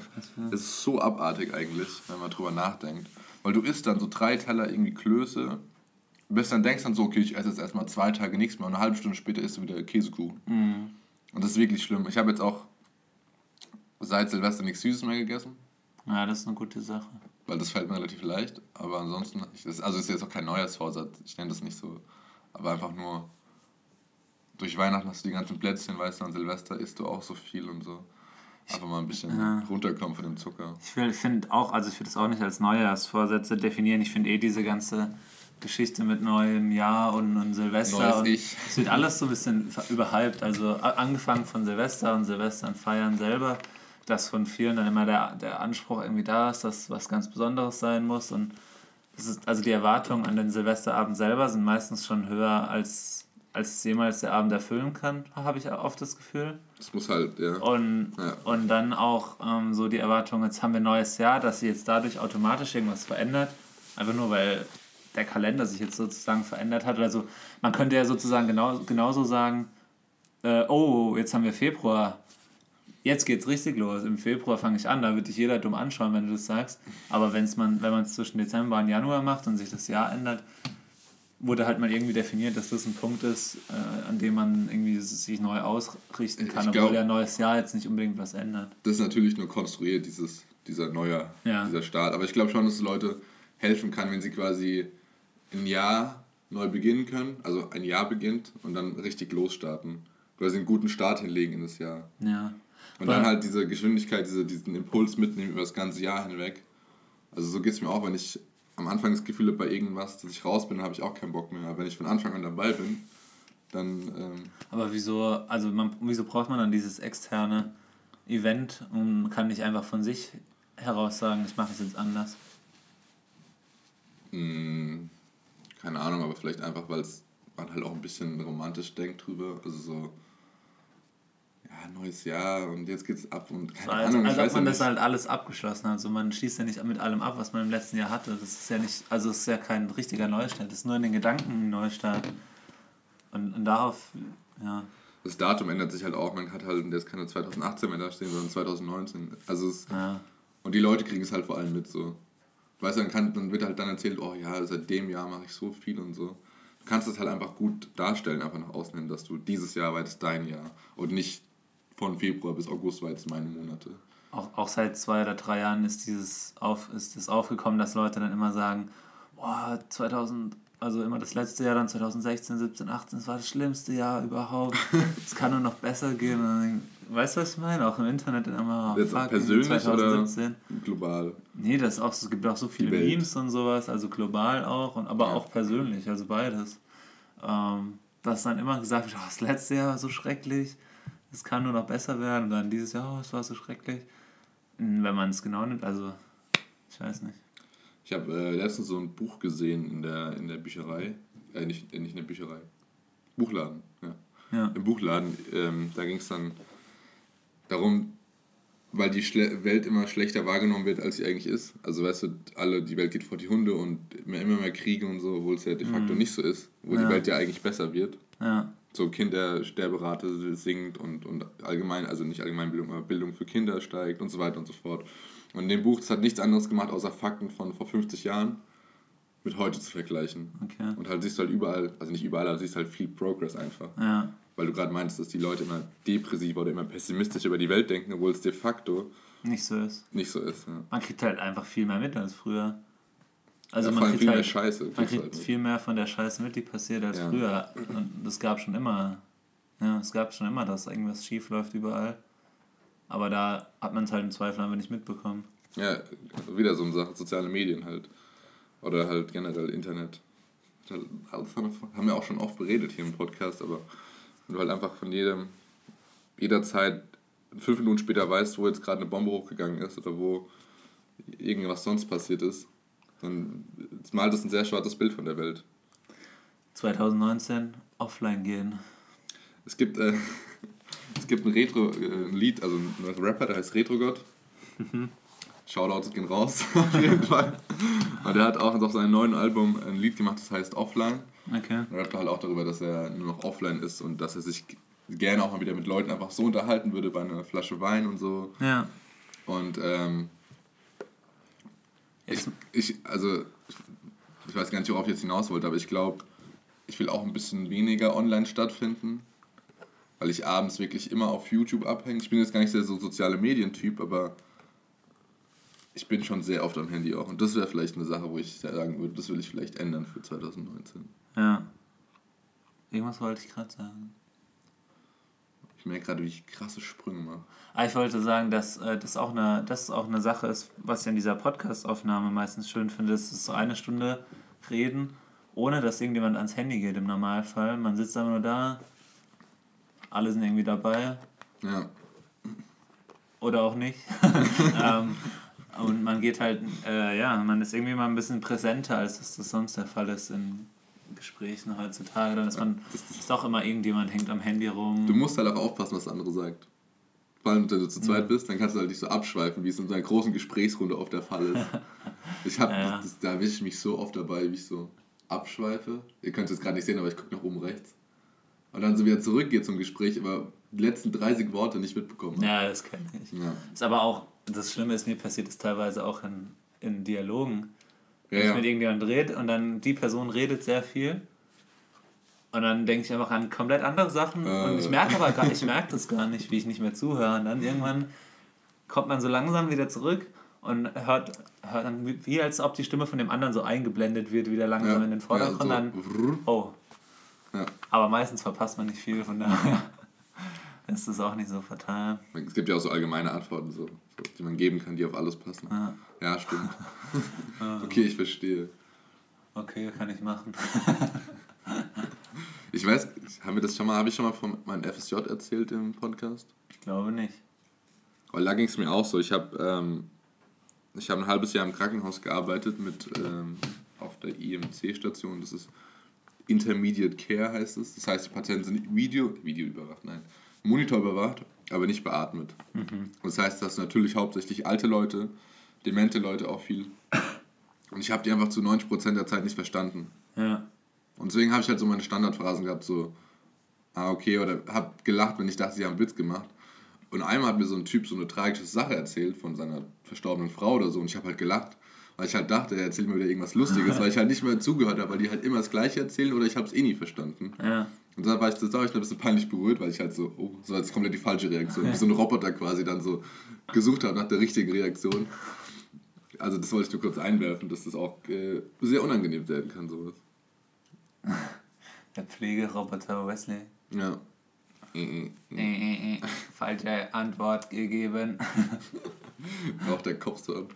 Es ist so abartig eigentlich, wenn man drüber nachdenkt. Weil du isst dann so drei Teller irgendwie Klöße, bis dann denkst dann so, okay, ich esse jetzt erstmal zwei Tage nichts mehr und eine halbe Stunde später isst du wieder Käsekuchen. Mhm. Und das ist wirklich schlimm. Ich habe jetzt auch seit Silvester nichts Süßes mehr gegessen, ja, das ist eine gute Sache. weil das fällt mir relativ leicht. Aber ansonsten, ich, das, also ist jetzt auch kein Neujahrsvorsatz, ich nenne das nicht so. Aber einfach nur, durch Weihnachten hast du die ganzen Plätzchen, weißt du, an Silvester isst du auch so viel und so. Einfach mal ein bisschen Ja. runterkommen von dem Zucker. Ich, will- ich finde auch, also ich würde es auch nicht als Neujahrsvorsätze definieren. Ich finde eh diese ganze Geschichte mit neuem Jahr und, und Silvester. Und. Es wird alles so ein bisschen überhyped. Also angefangen von Silvester und Silvestern feiern selber, dass von vielen dann immer der, der Anspruch irgendwie da ist, dass was ganz Besonderes sein muss. Und das ist, also die Erwartungen an den Silvesterabend selber sind meistens schon höher, als, als jemals der Abend erfüllen kann, habe ich oft das Gefühl. Das muss halt, ja. Und, Ja. und dann auch ähm, so die Erwartung, jetzt haben wir ein neues Jahr, dass sich jetzt dadurch automatisch irgendwas verändert. Einfach nur, weil der Kalender sich jetzt sozusagen verändert hat. Oder so. Man könnte ja sozusagen genau, genauso sagen, äh, oh, jetzt haben wir Februar. Jetzt geht's richtig los. Im Februar fange ich an. Da wird dich jeder dumm anschauen, wenn du das sagst. Aber wenn's man, wenn man es zwischen Dezember und Januar macht und sich das Jahr ändert, wurde halt mal irgendwie definiert, dass das ein Punkt ist, äh, an dem man irgendwie sich neu ausrichten kann, Ich obwohl ein neues Jahr jetzt nicht unbedingt was ändert. Das ist natürlich nur konstruiert, dieses, dieser Neujahr, Ja. dieser Start. Aber ich glaube schon, dass Leute helfen kann, wenn sie quasi ein Jahr neu beginnen können, also ein Jahr beginnt und dann richtig losstarten. Quasi einen guten Start hinlegen in das Jahr. Ja. Und dann halt diese Geschwindigkeit, diese, diesen Impuls mitnehmen über das ganze Jahr hinweg. Also so geht es mir auch, wenn ich am Anfang das Gefühl habe, bei irgendwas, dass ich raus bin, habe ich auch keinen Bock mehr. Aber wenn ich von Anfang an dabei bin, dann ähm, Aber wieso, also man, wieso braucht man dann dieses externe Event und kann nicht einfach von sich heraus sagen, ich mache es jetzt anders? Mh, keine Ahnung, aber vielleicht einfach, weil es man halt auch ein bisschen romantisch denkt drüber. Also so, ja, neues Jahr und jetzt geht's ab und keine So, als, Ahnung, als ob ja man nicht. das halt alles abgeschlossen hat. Also man schließt ja nicht mit allem ab, was man im letzten Jahr hatte. Das ist ja nicht, also es ist ja kein richtiger Neustart, das ist nur in den Gedanken ein Neustart. Und, und darauf, ja. Das Datum ändert sich halt auch. Man hat halt jetzt keine 2018 mehr da stehen, sondern 2019. Also es, ja. Und die Leute kriegen es halt vor allem mit so. Weißt du, dann, kann, dann wird halt dann erzählt, oh ja, seit dem Jahr mache ich so viel und so. Du kannst das halt einfach gut darstellen, einfach nach außen hin, dass du dieses Jahr war jetzt dein Jahr und nicht von Februar bis August war jetzt meine Monate. Auch, auch seit zwei oder drei Jahren ist dieses auf, ist es aufgekommen, dass Leute dann immer sagen, boah, also immer das letzte Jahr, dann 2016, 17, 18, das war das schlimmste Jahr überhaupt. Es kann nur noch besser gehen. Weißt du, was ich meine? Auch im Internet immer. Jetzt fuck, persönlich 2017. oder global? Nee, das auch, es gibt auch so viele. Memes und sowas, also global auch, und, aber Ja. auch persönlich, also beides. Ähm, dass dann immer gesagt wird, oh, das letzte Jahr war so schrecklich, es kann nur noch besser werden, und dann dieses Jahr, oh, es war so schrecklich. Hm, Wenn man es genau nimmt, also, ich weiß nicht. Ich habe äh, letztens so ein Buch gesehen in der, in der Bücherei. Äh, nicht, äh, nicht in der Bücherei. Buchladen, ja. Ja, Im Buchladen. Ähm, da ging es dann darum, weil die Schle Welt immer schlechter wahrgenommen wird, als sie eigentlich ist. Also weißt du, alle, die Welt geht vor die Hunde und immer, immer mehr Kriege und so, obwohl es ja de facto nicht so ist. Wo Ja. die Welt ja eigentlich besser wird. ja, So Kindersterberate sinkt und, und allgemein, also nicht Allgemeinbildung, aber Bildung für Kinder steigt und so weiter und so fort. Und in dem Buch, das hat nichts anderes gemacht, außer Fakten von vor 50 Jahren mit heute zu vergleichen. okay. Und halt siehst du halt überall, also nicht überall, aber siehst halt viel Progress einfach. Ja, Weil du gerade meinst, dass die Leute immer depressiver oder immer pessimistisch über die Welt denken, obwohl es de facto nicht so ist. nicht so ist. Ja. Man kriegt halt einfach viel mehr mit als früher. Also ja, man kriegt viel mehr halt, Scheiße. Man kriegt halt viel mehr von der Scheiße mit, die passiert als Ja. früher. Und das gab schon immer. Ja, es gab schon immer, dass irgendwas schief läuft überall. Aber da hat man es halt im Zweifel einfach nicht mitbekommen. Ja, also wieder so eine Sache, soziale Medien halt. Oder halt generell Internet. Halt Haben wir auch schon oft beredet hier im Podcast, aber wenn du halt einfach von jedem, jederzeit fünf Minuten später weißt, wo jetzt gerade eine Bombe hochgegangen ist oder wo irgendwas sonst passiert ist, dann malt es ein sehr schwarzes Bild von der Welt. 2019 offline gehen. Es gibt, äh, es gibt ein Retro, äh, also ein Rapper, der heißt Retrogott. Shoutouts gehen raus, auf jeden Fall. Und der hat auch auf seinem neuen Album ein Lied gemacht, das heißt Offline. Okay. Er rappt halt auch darüber, dass er nur noch offline ist und dass er sich gerne auch mal wieder mit Leuten einfach so unterhalten würde bei einer Flasche Wein und so. Ja. Und ähm, ich, ich, also, ich, ich weiß gar nicht, worauf ich jetzt hinaus wollte, aber ich glaube, ich will auch ein bisschen weniger online stattfinden, weil ich abends wirklich immer auf YouTube abhänge. Ich bin jetzt gar nicht der so soziale Medientyp, aber ich bin schon sehr oft am Handy auch. Und das wäre vielleicht eine Sache, wo ich sagen würde, das will ich vielleicht ändern für 2019. ja. Irgendwas wollte ich gerade sagen. Ich merke gerade, wie ich krasse Sprünge mache. Ah, ich wollte sagen, dass äh, das, auch eine, das auch eine Sache ist, was ich in dieser Podcast-Aufnahme meistens schön finde, ist, ist so eine Stunde reden, ohne dass irgendjemand ans Handy geht im Normalfall. Man sitzt einfach nur da, alle sind irgendwie dabei Ja, oder auch nicht. ähm, und man geht halt, äh, ja, man ist irgendwie mal ein bisschen präsenter, als das, das sonst der Fall ist in Gesprächen heutzutage. Dann ist man, ist doch immer irgendjemand hängt am Handy rum. du musst halt auch aufpassen, was der andere sagt. Vor allem, wenn du zu zweit bist, dann kannst du halt nicht so abschweifen, wie es in so einer großen Gesprächsrunde oft der Fall ist. Ich hab, Ja. das, da erwische ich mich so oft dabei, wie ich so abschweife. Ihr könnt es jetzt gerade nicht sehen, aber ich gucke nach oben rechts. Und dann so wieder zurückgehe zum Gespräch, aber die letzten 30 Worte nicht mitbekommen. habe. ja, das kenne ich. Ja. Ist aber auch, das Schlimme ist, mir passiert es teilweise auch in, in Dialogen. Ja, Wenn ich ja. mit irgendjemandem rede und dann die Person redet sehr viel. Und dann denke ich einfach an komplett andere Sachen. Äh. Und ich merke aber gar, ich merke das gar nicht, wie ich nicht mehr zuhöre. Und dann irgendwann kommt man so langsam wieder zurück und hört, hört dann wie- als ob die Stimme von dem anderen so eingeblendet wird, wieder langsam Ja. in den Vordergrund. Ja, dann, so. oh. Ja. Aber meistens verpasst man nicht viel, von daher ist das auch nicht so fatal. Es gibt ja auch so allgemeine Antworten, so, die man geben kann, die auf alles passen. Ja. Ja, stimmt. okay, ich verstehe. Okay, kann ich machen. Ich weiß, haben wir das schon mal, habe ich schon mal von meinem FSJ erzählt im Podcast? Ich glaube nicht. Weil da ging es mir auch so. Ich habe ähm, ich hab ein halbes Jahr im Krankenhaus gearbeitet mit ähm, auf der IMC-Station. Das ist Intermediate Care heißt es. Das heißt, die Patienten sind Video, Video überwacht, nein, Monitor überwacht, aber nicht beatmet. Das heißt, das sind natürlich hauptsächlich alte Leute, demente Leute auch viel. Und ich habe die einfach zu 90% der Zeit nicht verstanden. Ja. Und deswegen habe ich halt so meine Standardphrasen gehabt, so, ah, okay, oder hab gelacht, wenn ich dachte, sie haben einen Witz gemacht. Und einmal hat mir so ein Typ so eine tragische Sache erzählt von seiner verstorbenen Frau oder so und ich habe halt gelacht, weil ich halt dachte, er erzählt mir wieder irgendwas Lustiges, weil ich halt nicht mehr zugehört habe, weil die halt immer das Gleiche erzählen oder ich habe es eh nie verstanden. Ja. Und da war ich, das war ich ein bisschen peinlich berührt, weil ich halt so, oh, war jetzt komplett die falsche Reaktion. Wie so ein Roboter quasi dann so gesucht habe nach der richtigen Reaktion. Also das wollte ich nur kurz einwerfen, dass das auch äh, sehr unangenehm werden kann, sowas. Der Pflegeroboter Wesley. Ja. Äh, äh, äh. Falsche Antwort gegeben. Auch der Kopf so ab.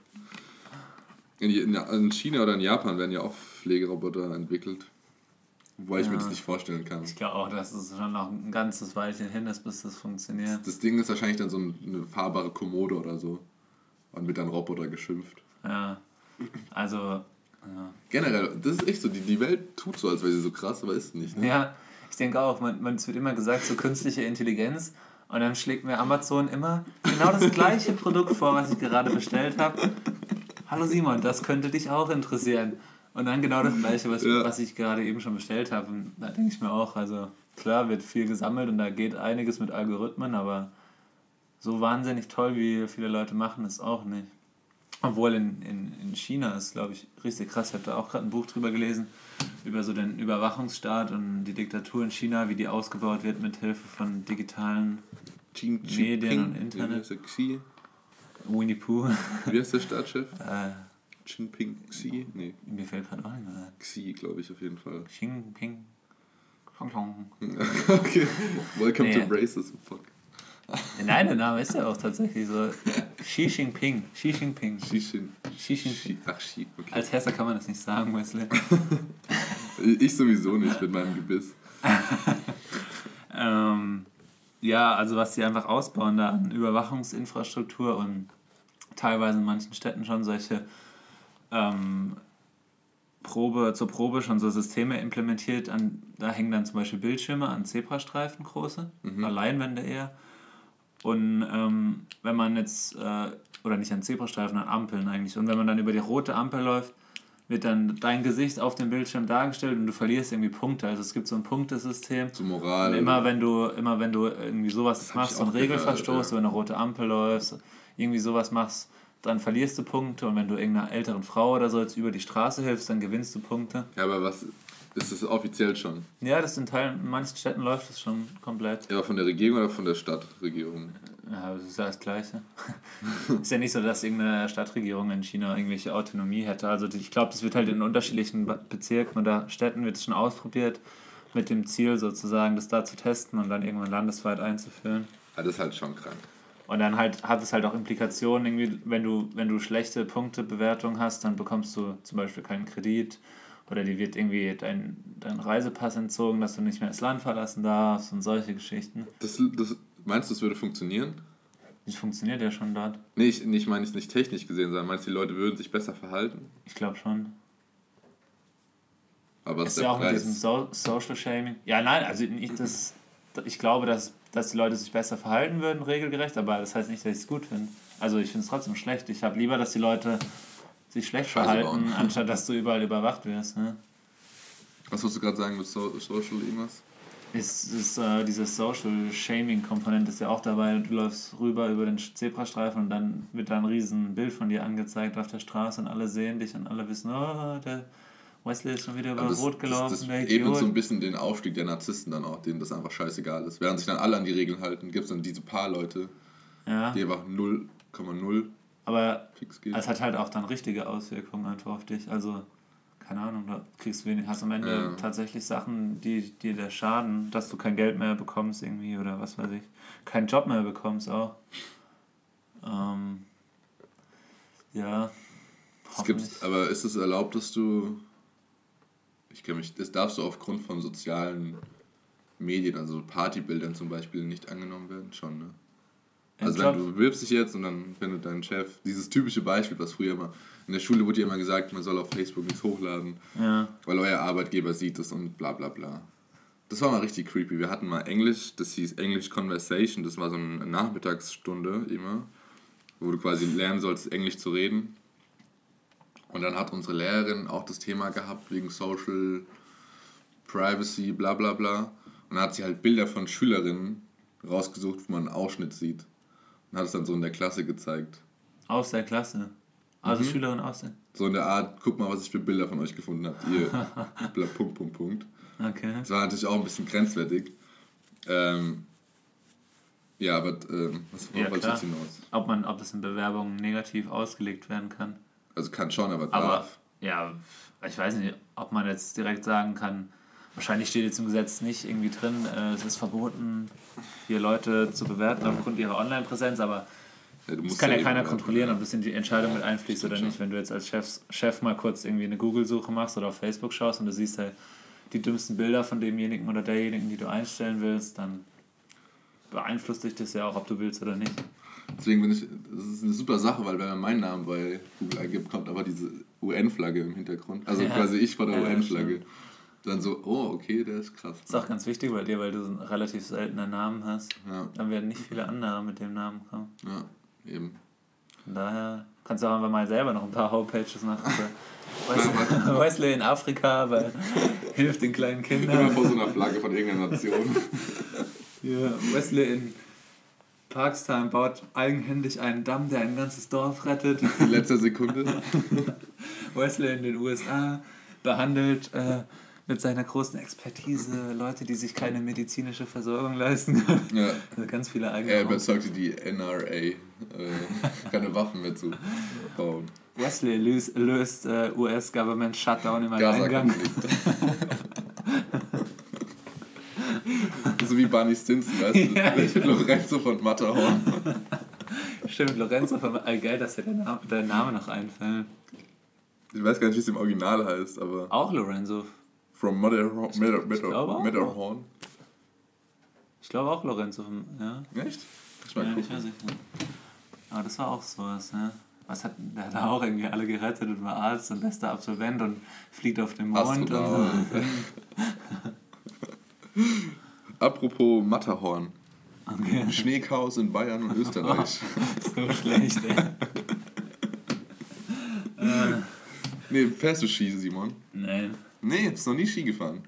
In, in China oder in Japan werden ja auch Pflegeroboter entwickelt. Wobei ich mir Ja. das nicht vorstellen kann. Ich glaube auch, dass es schon noch ein ganzes Weilchen hin ist, bis das funktioniert. Das Ding ist wahrscheinlich dann so ein- eine fahrbare Kommode oder so. Und wird dann Roboter geschimpft. Ja. Also, ja. Generell, das ist echt so, die, die Welt tut so, als wäre sie so krass, aber ist nicht. Ne? Ja, ich denke auch, man, man, es wird immer gesagt, so künstliche Intelligenz. Und dann schlägt mir Amazon immer genau das gleiche Produkt vor, was ich gerade bestellt habe. Hallo Simon, das könnte dich auch interessieren. Und dann genau das gleiche, was, Ja. was ich gerade eben schon bestellt habe. Und da denke ich mir auch, also klar wird viel gesammelt und da geht einiges mit Algorithmen, aber so wahnsinnig toll, wie viele Leute machen, ist auch nicht. Obwohl in, in, in China ist, glaube ich, richtig krass. Ich habe da auch gerade ein Buch drüber gelesen, über so den Überwachungsstaat und die Diktatur in China, wie die ausgebaut wird mit Hilfe von digitalen Xi Medien und Jinping, Internet. Xi? Winnie Pooh. Wie heißt der Staatschef? Jinping Xi? Nee, mir fällt gerade auch nicht mehr ein. Xi, glaube ich, auf jeden Fall. Xing Ping. Chong Chong. okay, welcome Nee. to Racism. Fuck. Nein, der Name ist ja auch tatsächlich so. Xi Jinping. Xi Jinping. Xi Shin. Xi Jinping. Ach, Xi, okay. Als Hesser kann man das nicht sagen, Wesley. Ich sowieso nicht mit meinem Gebiss. Ähm, ja, also was die einfach ausbauen da an Überwachungsinfrastruktur und teilweise in manchen Städten schon solche ähm, Probe, zur Probe schon so Systeme implementiert. An, da hängen dann zum Beispiel Bildschirme an Zebrastreifen, große, Mhm. Leinwände eher. Und ähm, wenn man jetzt, äh, oder nicht an Zebrastreifen, an Ampeln eigentlich, und wenn man dann über die rote Ampel läuft, wird dann dein Gesicht auf dem Bildschirm dargestellt und du verlierst irgendwie Punkte. Also es gibt so ein Punktesystem. Zur Moral. Und immer wenn du, immer wenn du irgendwie sowas machst, so einen Regelverstoß, ja. wenn eine rote Ampel läufst, irgendwie sowas machst, dann verlierst du Punkte und wenn du irgendeiner älteren Frau oder so jetzt über die Straße hilfst, dann gewinnst du Punkte. Ja, aber was ist das offiziell schon? Ja, das in Teilen, in manchen Städten läuft das schon komplett. Ja, von der Regierung oder von der Stadtregierung? Ja, das ist ja das Gleiche. ist ja nicht so, dass irgendeine Stadtregierung in China irgendwelche Autonomie hätte. Also ich glaube, das wird halt in unterschiedlichen Be- Bezirken oder Städten wird es schon ausprobiert, mit dem Ziel sozusagen, das da zu testen und dann irgendwann landesweit einzuführen. Ja, das ist halt schon krank. Und dann halt hat es halt auch Implikationen, irgendwie, wenn du, wenn du schlechte Punktebewertung hast, dann bekommst du zum Beispiel keinen Kredit oder dir wird irgendwie dein, dein Reisepass entzogen, dass du nicht mehr das Land verlassen darfst und solche Geschichten. Das, das, meinst du, es würde funktionieren? Das funktioniert ja schon dort. Nee, ich, nicht, meine ich nicht technisch gesehen, sondern meinst du, die Leute würden sich besser verhalten? Ich glaube schon. Aber Ist ist ja auch mit diesem Preis? so Social Shaming. Ja, nein, also ich, das, ich glaube, dass, dass die Leute sich besser verhalten würden, regelgerecht, aber das heißt nicht, dass ich es gut finde. Also ich finde es trotzdem schlecht. Ich habe lieber, dass die Leute sich schlecht verhalten, bauen. anstatt dass du überall überwacht wirst. Ne? Was wolltest du gerade sagen mit so Social irgendwas? ist, ist äh, diese Social Shaming Komponente ist ja auch dabei. Du läufst rüber über den Zebrastreifen und dann wird da ein riesen Bild von dir angezeigt auf der Straße und alle sehen dich und alle wissen, oh, der Wesley ist schon wieder über das, Rot gelaufen, das, das der ebnet so ein bisschen den Aufstieg der Narzissten dann auch, denen das einfach scheißegal ist. Während sich dann alle an die Regeln halten, gibt es dann diese paar Leute, ja, die einfach 0,0 aber fix gehen. es hat halt auch dann richtige Auswirkungen einfach auf dich. Also, keine Ahnung, da kriegst du wenig, hast am Ende Ja. tatsächlich Sachen, die dir der schaden, dass du kein Geld mehr bekommst irgendwie oder was weiß ich, keinen Job mehr bekommst auch. Ähm, ja. Es gibt, aber ist es erlaubt, dass du. Ich kann mich. Das darfst du aufgrund von sozialen Medien, also Partybildern zum Beispiel, nicht angenommen werden? Schon, ne? Also wenn du bewirbst dich jetzt und dann findet dein Chef, dieses typische Beispiel, was früher immer, in der Schule wurde ja immer gesagt, man soll auf Facebook nichts hochladen, Ja. weil euer Arbeitgeber sieht es und bla bla bla. Das war mal richtig creepy. Wir hatten mal Englisch, das hieß English Conversation, das war so eine Nachmittagsstunde immer, wo du quasi lernen sollst, Englisch zu reden. Und dann hat unsere Lehrerin auch das Thema gehabt wegen Social Privacy, bla bla bla. Und dann hat sie halt Bilder von Schülerinnen rausgesucht, wo man einen Ausschnitt sieht. Und hat es dann so in der Klasse gezeigt. Aus der Klasse. Also Mhm. Schülerin aus der. So in der Art, guck mal, was ich für Bilder von euch gefunden habe. Ihr, bla, Punkt, Punkt, Punkt. Okay. Das war natürlich auch ein bisschen grenzwertig. Ähm, ja, aber ähm, was Ja, wollte ich jetzt hinaus? Ob man, ob das in Bewerbungen negativ ausgelegt werden kann. Also kann schon, aber Aber darf. ja, ich weiß nicht, ob man jetzt direkt sagen kann, Wahrscheinlich steht jetzt im Gesetz nicht irgendwie drin, äh, es ist verboten, hier Leute zu bewerten aufgrund ihrer Online-Präsenz, aber Ja, das kann ja eben keiner kontrollieren, ja. ob das in die Entscheidung mit einfließt oder nicht. Wenn du jetzt als Chef, Chef mal kurz irgendwie eine Google-Suche machst oder auf Facebook schaust und du siehst halt die dümmsten Bilder von demjenigen oder derjenigen, die du einstellen willst, dann beeinflusst dich das ja auch, ob du willst oder nicht. Deswegen bin ich, das ist eine super Sache, weil wenn man meinen Namen bei Google eingibt, kommt aber diese UN-Flagge im Hintergrund. Also Ja. quasi ich vor der Ja, UN-Flagge. Dann so, oh, okay, der ist krass. Das ist auch ganz wichtig bei dir, weil du so einen relativ seltenen Namen hast. Ja, Dann werden nicht viele andere mit dem Namen kommen. ja, eben. Von daher kannst du auch einfach mal selber noch ein paar Homepages machen. So, Wesley, in Afrika, weil hilft den kleinen Immer Kindern. vor so einer Flagge von irgendeiner Nation. Ja, Wesley in Pakistan baut eigenhändig einen Damm, der ein ganzes Dorf rettet. In letzter Sekunde. Wesley in den USA behandelt äh, mit seiner großen Expertise Leute, die sich keine medizinische Versorgung leisten können. Ja. Also ganz viele eigene Er überzeugte die NRA, äh, keine Waffen mehr zu bauen. Wesley löst, löst äh, US-Government Shutdown im Alleingang. So wie Barney Stinson, weißt du? Ja, ja. Lorenzo von Matterhorn. Stimmt, Lorenzo von äh, geil, dass dir der Name, der Name noch einfällt. Ich weiß gar nicht, wie es im Original heißt, aber Auch Lorenzo. From Matterhorn. Matter, ich glaube auch. Matterhorn. Ich glaube auch Lorenzo. Von, ja, Echt? Ich ja nicht gucken. mehr sicher. Aber das war auch sowas, ne? Was hat, der hat auch irgendwie alle gerettet und war Arzt und bester Absolvent und fliegt auf den Mond. Und so. Apropos Matterhorn. Okay. Schneechaos in Bayern und Österreich. So schlecht, ey. äh, Nee, fährst du Ski, Simon? nein, Nee, bist noch nie Ski gefahren.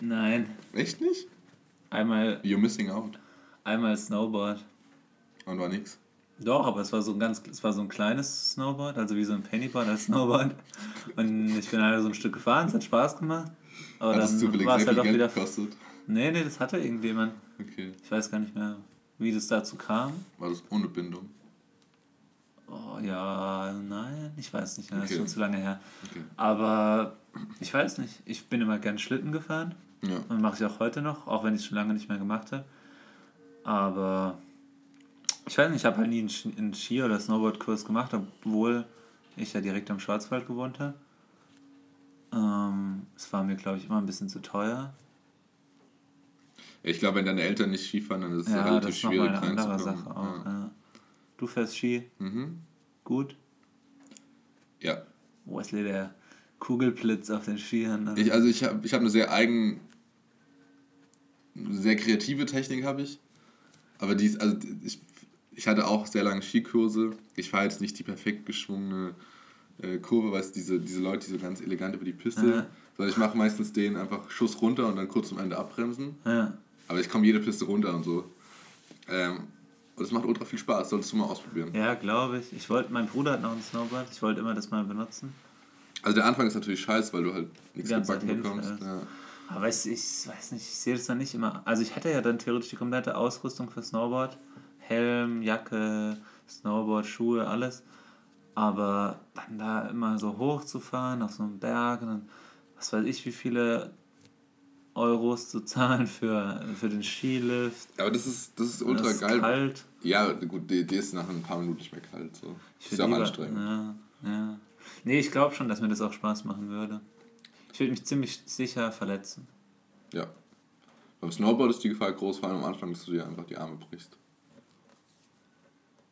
nein. Echt nicht? Einmal, You're missing out. einmal Snowboard. Und war nix. Doch, aber es war so ein ganz, es war so ein kleines Snowboard, also wie so ein Pennyboard als Snowboard. Und ich bin halt so ein Stück gefahren, es hat Spaß gemacht. Aber Hat es dann zufällig war es halt auch Geld wieder. gekostet? Nee, nee, das hatte irgendjemand. Okay. Ich weiß gar nicht mehr, wie das dazu kam. War das ohne Bindung? Oh ja, nein, ich weiß nicht, das ist schon zu lange her. Okay. Aber ich weiß nicht, ich bin immer gern Schlitten gefahren. Ja. Und mache ich auch heute noch, auch wenn ich es schon lange nicht mehr gemacht habe. Aber ich weiß nicht, ich habe halt nie einen Ski- oder Snowboardkurs gemacht, obwohl ich ja direkt am Schwarzwald gewohnt habe. Ähm, es war mir, glaube ich, immer ein bisschen zu teuer. Ich glaube, wenn deine Eltern nicht Skifahren, dann ist es Ja, relativ das ist schwierig eine andere. Sache auch. Ja. Ja. Du fährst Ski, Mhm. gut. ja. Wesley, der Kugelblitz auf den Skiern. ne? Ich, also ich habe ich hab eine sehr eigen, sehr kreative Technik habe ich. Aber die ist, also ich, ich hatte auch sehr lange Skikurse. Ich fahre jetzt nicht die perfekt geschwungene äh, Kurve, weißt du, diese, diese Leute, die so ganz elegant über die Piste. Ja. Sondern ich mache meistens den einfach Schuss runter und dann kurz zum Ende abbremsen. ja. Aber ich komme jede Piste runter und so. Ähm, und es macht ultra viel Spaß, solltest du mal ausprobieren. ja, glaube ich. Ich wollte, mein Bruder hat noch ein Snowboard, ich wollte immer das mal benutzen. Also der Anfang ist natürlich scheiße, weil du halt nichts gebacken bekommst. Ja. Aber ich, ich weiß nicht, ich sehe das dann nicht immer. Also ich hätte ja dann theoretisch die komplette Ausrüstung für Snowboard. Helm, Jacke, Snowboard, Schuhe, alles. Aber dann da immer so hoch zu fahren auf so einem Berg und dann, was weiß ich, wie viele Euros zu zahlen für, für den Skilift. Aber das ist, das ist ultra es ist geil. kalt. Ja, gut, die, die ist nach ein paar Minuten nicht mehr kalt. So. Ich ist ja auch anstrengend. Ja, ja. Nee, ich glaube schon, dass mir das auch Spaß machen würde. Ich würde mich ziemlich sicher verletzen. Ja. Beim Snowboard ist die Gefahr groß, vor allem am Anfang, dass du dir einfach die Arme brichst.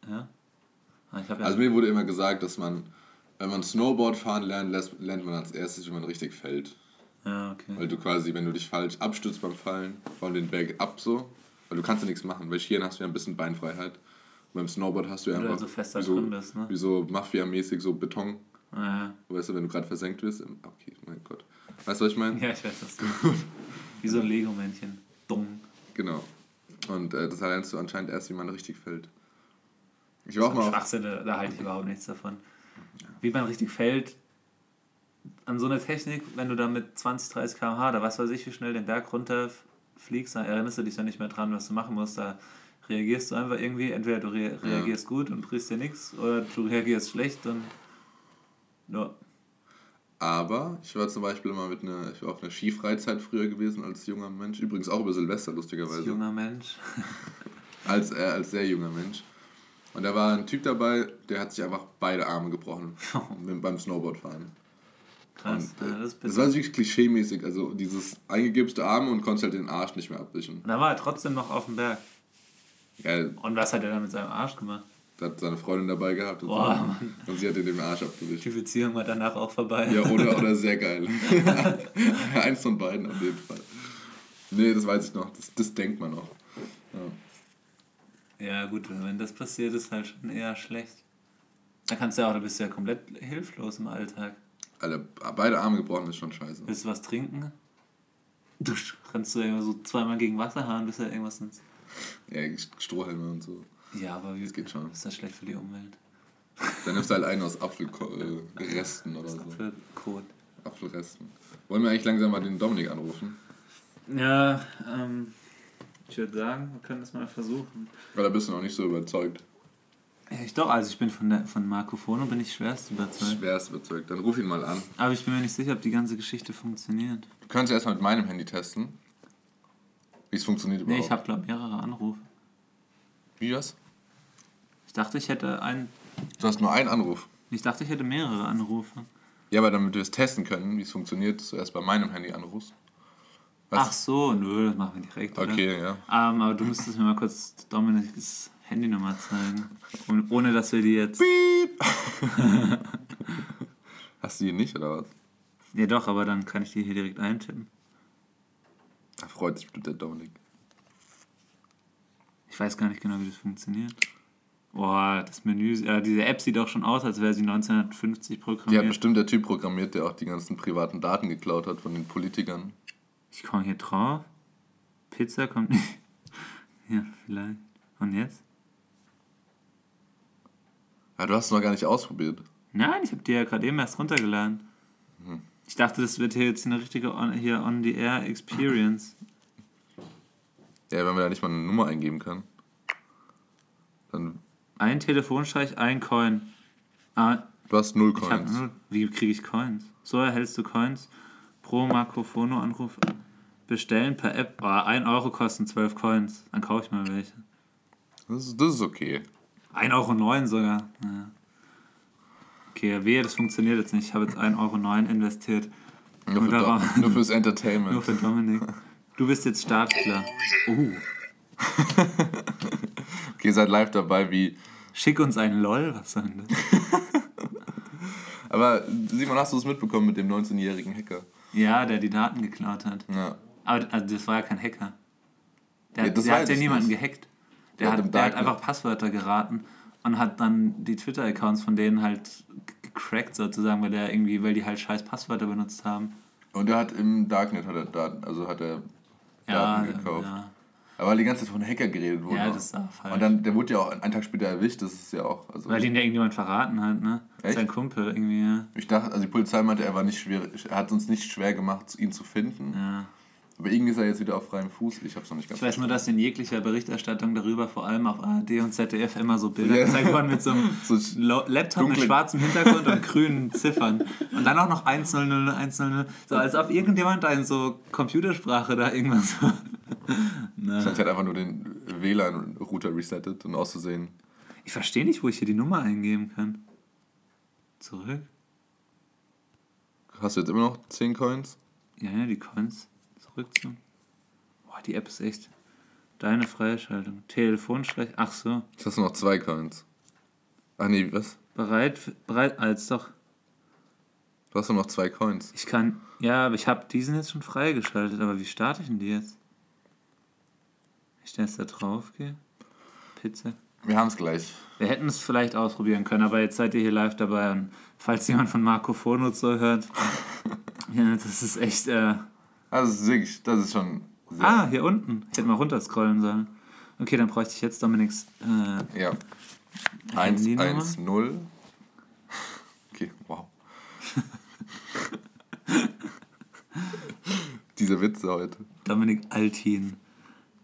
Ja? Ah, ja Also mir wurde immer gesagt, dass man, wenn man Snowboard fahren lernt, lernt man als erstes, wie man richtig fällt. Ja, okay. Weil du quasi, wenn du dich falsch abstützt beim Fallen, von den Berg ab so, weil du kannst ja nichts machen. Bei Skiern hast du ja ein bisschen Beinfreiheit. Und beim Snowboard hast du ja Weil einfach halt so fester so, drin bist, ne? wie so Mafia-mäßig so Beton. Ja, Weißt du, wenn du gerade versenkt wirst. Okay, mein Gott. Weißt du, was ich meine? ja, ich weiß das. Wie so ein Lego-Männchen. Dumm. Genau. Und äh, das lernst du anscheinend erst, wie man richtig fällt. Ich war auch mal Schwachsinn, da da halte ich überhaupt nichts davon. Wie man richtig fällt, an so eine Technik, wenn du da mit 20, 30 km/h, da was weiß ich, wie schnell den Berg runter fliegst, dann erinnerst du dich ja nicht mehr dran, was du machen musst. Da reagierst du einfach irgendwie. Entweder du rea reagierst gut und brichst dir nichts oder du reagierst schlecht und. Ja. Aber ich war zum Beispiel immer mit einer, ich war auf einer Skifreizeit früher gewesen als junger Mensch. Übrigens auch über Silvester, lustigerweise. Als junger Mensch. als, äh, als sehr junger Mensch. Und da war ein Typ dabei, der hat sich einfach beide Arme gebrochen beim Snowboardfahren. Krass. Und, äh, ja, das, ist das war wirklich klischee-mäßig, also dieses eingegipste Arme und konntest halt den Arsch nicht mehr abwischen. da war er trotzdem noch auf dem Berg. Geil, Und was hat er dann mit seinem Arsch gemacht? da hat seine Freundin dabei gehabt und, Boah, so. und sie hat ihm den Arsch abgewischt. Die Beziehung war danach auch vorbei. Ja, oder, oder sehr geil. Eins von beiden auf jeden Fall. Nee, das weiß ich noch, das, das denkt man noch. Ja. Ja, gut, wenn das passiert, ist halt schon eher schlecht. Da kannst du ja auch, du bist ja komplett hilflos im Alltag. Alter, beide Arme gebrochen ist schon scheiße. Willst du was trinken? Du rennst du immer so zweimal gegen Wasserhahn, bis ja irgendwas ins. Ja, Strohhalme und so. Ja, aber wie Das geht schon. ist das schlecht für die Umwelt? Dann nimmst du halt einen aus Apfelresten oder so. Für Kot. Apfelresten. Wollen wir eigentlich langsam mal den Dominik anrufen? Ja, ähm, ich würde sagen, wir können das mal versuchen. Oder bist du noch nicht so überzeugt? Ja, ich doch, also ich bin von, der, von Marco Fono bin ich schwerst überzeugt. Schwerst überzeugt. Dann ruf ihn mal an. Aber ich bin mir nicht sicher, ob die ganze Geschichte funktioniert. Du kannst ja erstmal mit meinem Handy testen, wie es funktioniert Nee, überhaupt. ich habe glaube mehrere Anrufe. Wie das? Ich dachte, ich hätte ein, Du hast nur einen Anruf. ich dachte, ich hätte mehrere Anrufe. Ja, aber damit wir es testen können, wie es funktioniert, dass du erst bei meinem Handy anrufst. Was? Ach so, nö, das machen wir direkt. oder? Okay, ja. Ähm, aber du müsstest mir mal kurz Dominiks Handynummer zeigen. Und ohne dass wir die jetzt. Piep! Hast du die nicht, oder was? Ja doch, aber dann kann ich die hier direkt eintippen. Da freut sich bestimmt der Dominik. Ich weiß gar nicht genau, wie das funktioniert. Boah, das Menü, ja, diese App sieht auch schon aus, als wäre sie 1950 Die hat programmiert. bestimmt der Typ programmiert, der auch die ganzen privaten Daten geklaut hat von den Politikern. Ich komme hier drauf. Pizza kommt nicht. Ja, vielleicht. Und jetzt? Ja, du hast es noch gar nicht ausprobiert. Nein, ich habe die ja gerade eben erst runtergeladen. Ich dachte, das wird hier jetzt eine richtige on, hier on-the-air Experience. Ja, wenn wir da nicht mal eine Nummer eingeben können. Dann. Ein Telefonstreich, ein Coin. Ah, Du hast null Coins. null. Wie kriege ich Coins? So erhältst du Coins. Pro Makrofono-Anruf bestellen per App. Oh, 1 Euro kosten 12 Coins. Dann kaufe ich mal welche. Das ist, das ist okay. 1,09 Euro sogar. Ja. Okay, wehe, das funktioniert jetzt nicht. Ich habe jetzt 1,09 Euro investiert. Nur, für Do- nur fürs Entertainment. Nur für Dominik. Du bist jetzt startklar. Uh, Okay, seid live dabei, wie. schick uns ein LOL. Was soll denn das? Aber Simon, hast du es mitbekommen mit dem 19-jährigen Hacker? Ja, der die Daten geklaut hat. Ja. Aber also das war ja kein Hacker. Der, Ja, der hat ja niemanden nicht. gehackt. Der Der, hat der hat einfach Passwörter geraten und hat dann die Twitter-Accounts von denen halt gecrackt sozusagen, weil der irgendwie, weil die halt scheiß Passwörter benutzt haben. Und er hat im Darknet hat er Daten, also hat er Daten Ja, gekauft. ja. Aber die ganze Zeit von Hacker geredet wurde. Ja, auch. das ist auch falsch. Und dann, der wurde ja auch einen Tag später erwischt, das ist ja auch. Also Weil ihn ja irgendjemand verraten hat, ne? Echt? Sein Kumpel irgendwie, ja. ich dachte, also die Polizei meinte, er war nicht schwer, er hat uns nicht schwer gemacht, ihn zu finden. ja. Aber irgendwie ist er jetzt wieder auf freiem Fuß. Ich hab's noch nicht ganz Ich weiß nur, dass in jeglicher Berichterstattung darüber, vor allem auf ARD und ZDF, immer so Bilder Ja. gezeigt wurden mit so einem So Laptop mit schwarzem Hintergrund und grünen Ziffern. Und dann auch noch 100, 100. So als ob irgendjemand da in so Computersprache da irgendwas. Na. Wahrscheinlich hat einfach nur den WLAN-Router resettet und auszusehen. Ich verstehe nicht, wo ich hier die Nummer eingeben kann. Zurück? Hast du jetzt immer noch 10 Coins? Ja, ja, die Coins. Zurück zu. Boah, die App ist echt. Deine Freischaltung. Telefonstreich. Ach so. Jetzt hast du noch 2 Coins. Ach nee, was? Bereit? für- Bereit? Als doch. Du hast nur noch 2 Coins. Ich kann. Ja, aber ich habe diesen jetzt schon freigeschaltet. Aber wie starte ich denn die jetzt? Wenn ich da jetzt da drauf gehe. Pizza. Wir haben es gleich. Wir hätten es vielleicht ausprobieren können, aber jetzt seid ihr hier live dabei. Und falls jemand von Marco Fono so hört, ja, das ist echt. Äh, Also das ist wirklich, das ist schon sehr. ah, hier unten. Ich hätte mal runterscrollen sollen. Okay, dann bräuchte ich jetzt Dominiks. Äh, Ja. 1, Handynummer? 1, 0. Okay, wow. Diese Witze heute. Dominik Altin.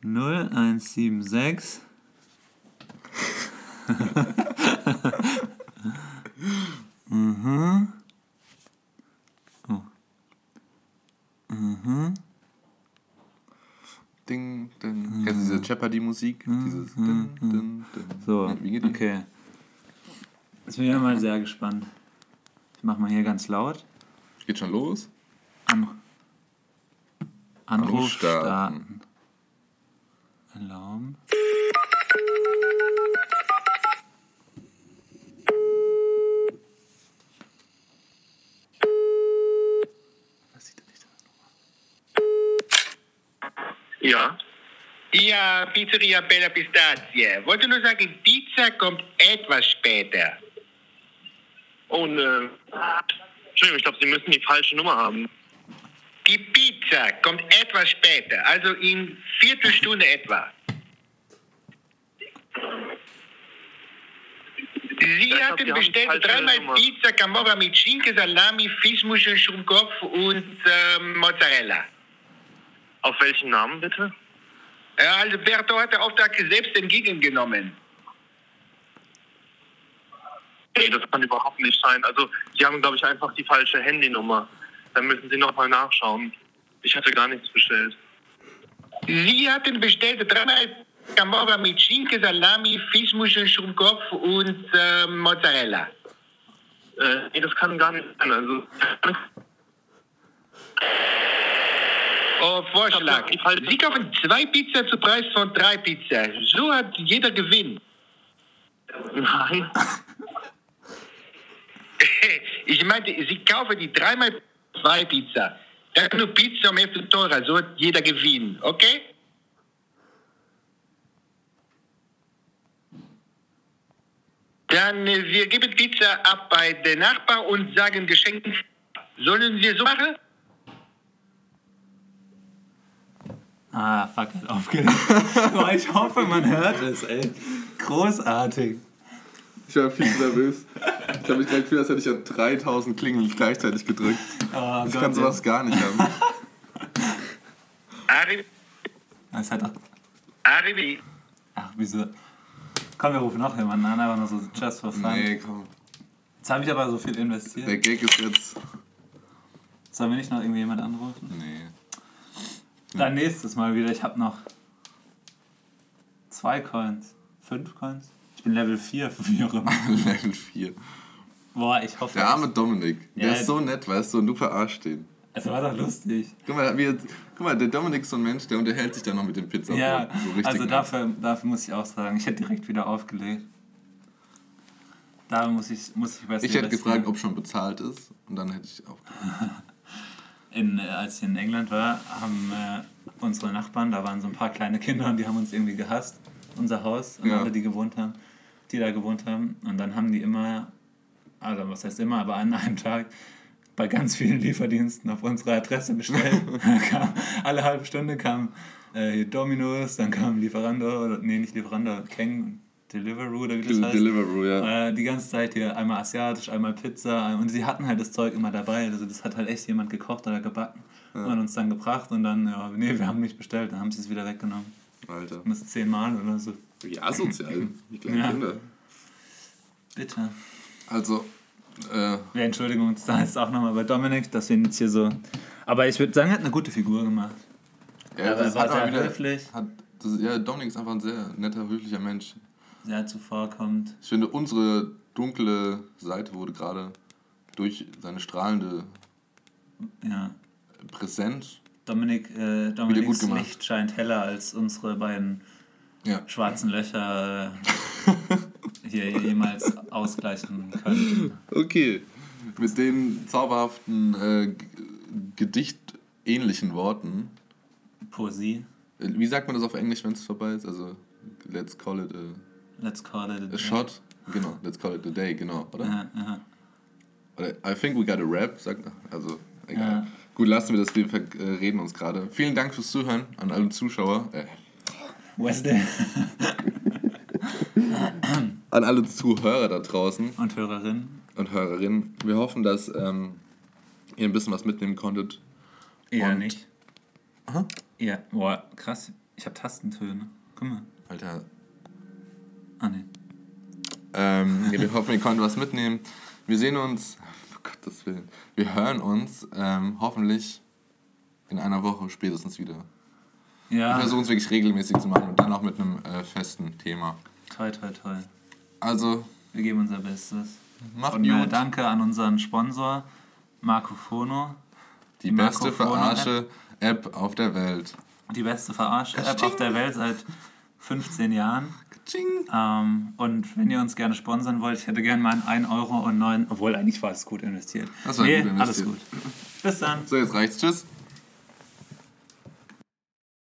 0176. mhm. Mhm. Ding, ding. Mhm. Kennst du diese mhm. Jeopardy-Musik? Mhm. Dieses mhm. Din, din, din. So, ja, wie geht okay. Jetzt bin ich mal sehr gespannt. Ich mach mal hier ganz laut. Geht schon los? An Anruf, Anruf starten. starten. Alarm. Ja. Ja, Pizzeria Bella Pistazie. Wollte nur sagen, Pizza kommt etwas später. Und, äh, Entschuldigung, ich glaube, Sie müssen die falsche Nummer haben. Die Pizza kommt etwas später, also in Viertelstunde etwa. Sie glaub, hatten bestellt dreimal. Pizza Camorra mit Schinken, Salami, Fischmuscheln, Schrumpkopf und ähm, Mozzarella. Auf welchen Namen bitte? Ja, Alberto hat den Auftrag selbst entgegengenommen. Nee, das kann überhaupt nicht sein. Also, Sie haben, glaube ich, einfach die falsche Handynummer. Dann müssen Sie nochmal nachschauen. Ich hatte gar nichts bestellt. Sie hatten bestellt dreimal Camorra mit Schinken, Salami, Fischmuscheln, Schrumpkopf und ähm, Mozzarella. Äh, nee, das kann gar nicht sein. Also, Oh, Vorschlag. Sie kaufen zwei Pizza zu Preis von drei Pizza. So hat jeder Gewinn. nein. Ich meinte, Sie kaufen die dreimal zwei Pizza. Dann nur Pizza um Hälfte teurer. So hat jeder Gewinn. Okay? Dann, äh, wir geben Pizza ab bei den Nachbar und sagen Geschenken. Sollen wir so machen? Ah, fuck, hat aufgelegt. Boah, ich hoffe, man hört es, ey. Großartig. Ich war viel zu nervös. Ich habe mich gleich gefühlt, als hätte ich an 3000 Klingeln gleichzeitig gedrückt. Oh Ich Gott, kann sowas gar nicht haben. Arrivi. Das hat doch. Arrivi. Ach, wieso? Komm, wir rufen noch jemanden an, aber nur so just for fun. Nee, komm. Jetzt habe ich aber so viel investiert. Der Gag ist jetzt. Sollen wir nicht noch irgendwie jemand anrufen? Nee. Dann nächstes Mal wieder. Ich habe noch zwei Coins. Fünf Coins? Ich bin Level 4, wie auch immer. Level 4. Boah, ich hoffe. Der arme Dominik. Der Ja, ist so nett, weißt du, und du verarscht den. Es war doch lustig. Guck mal, jetzt, guck mal, der Dominik ist so ein Mensch, der unterhält sich dann noch mit dem Pizza. Ja, so also dafür, dafür muss ich auch sagen, ich hätte direkt wieder aufgelegt. Da muss ich, muss ich besser Ich hätte gefragt, ob schon bezahlt ist. Und dann hätte ich auch. in, als ich in England war, haben äh, unsere Nachbarn, da waren so ein paar kleine Kinder und die haben uns irgendwie gehasst, unser Haus und Ja. alle, die gewohnt haben, die da gewohnt haben. Und dann haben die immer, also was heißt immer, aber an einem Tag bei ganz vielen Lieferdiensten auf unsere Adresse bestellt. Kam, alle halbe Stunde kam äh, hier Domino's, dann kam Lieferando, nee, nicht Lieferando, Keng, Deliveroo oder wie das heißt. Deliveroo, ja. Äh, die ganze Zeit hier einmal asiatisch, einmal Pizza und sie hatten halt das Zeug immer dabei. Also das hat halt echt jemand gekocht oder gebacken und uns dann gebracht und dann, ja, nee, wir haben nicht bestellt, dann haben sie es wieder weggenommen. Alter. Und das zehnmal oder so. Wie asozial. Wie kleine Ja. Kinder. Bitte. Also, äh, Ja, Entschuldigung, da ist auch nochmal bei Dominik, dass wir ihn jetzt hier so. Aber ich würde sagen, er hat eine gute Figur gemacht. ja, Aber er war sehr höflich. Hat, das, ja, Dominik ist einfach ein sehr netter, höflicher Mensch. Sehr zuvorkommt. Ich finde, unsere dunkle Seite wurde gerade durch seine strahlende Ja. Präsenz. Dominik, äh, Dominiks. Licht scheint heller als unsere beiden Ja. schwarzen Löcher äh, hier jemals ausgleichen können. Okay. Mit den zauberhaften, äh, gedichtähnlichen Worten. Poesie. Äh, Wie sagt man das auf Englisch, wenn es vorbei ist? Also, let's call it a, Let's call it a, a shot. Genau, let's call it a day, genau, oder? Ja. Oder I think we got a rap, sagt Also, egal. Ja. Gut, lassen wir das, wir äh, reden uns gerade. Vielen Dank fürs Zuhören an alle Zuschauer. Äh, Wesley an alle Zuhörer da draußen und Hörerin. und Hörerinnen. Wir hoffen, dass ähm, ihr ein bisschen was mitnehmen konntet. Eher Und- nicht. Ja, boah, krass. Ich habe Tastentöne. Guck mal. Alter, Ah, nee. Ähm, wir hoffen, ihr konntet was mitnehmen. Wir sehen uns, oh Gottes Willen, wir hören uns ähm, hoffentlich in einer Woche spätestens wieder. Wir Ja, versuchen es wirklich regelmäßig zu machen und dann auch mit einem äh, festen Thema. toll, toll, toll. Also, Wir geben unser Bestes. macht Und äh, gut. danke an unseren Sponsor, Marco Fono. Die die beste Verarsche-App auf der Welt. Die beste Verarsche-App auf der Welt seit 15 Jahren. Ähm, und wenn ihr uns gerne sponsern wollt, ich hätte gerne mal einen 1 Euro und 9, obwohl eigentlich war es gut investiert. Das war nee, gut alles investiert. gut. Bis dann. So, jetzt reicht's. Tschüss.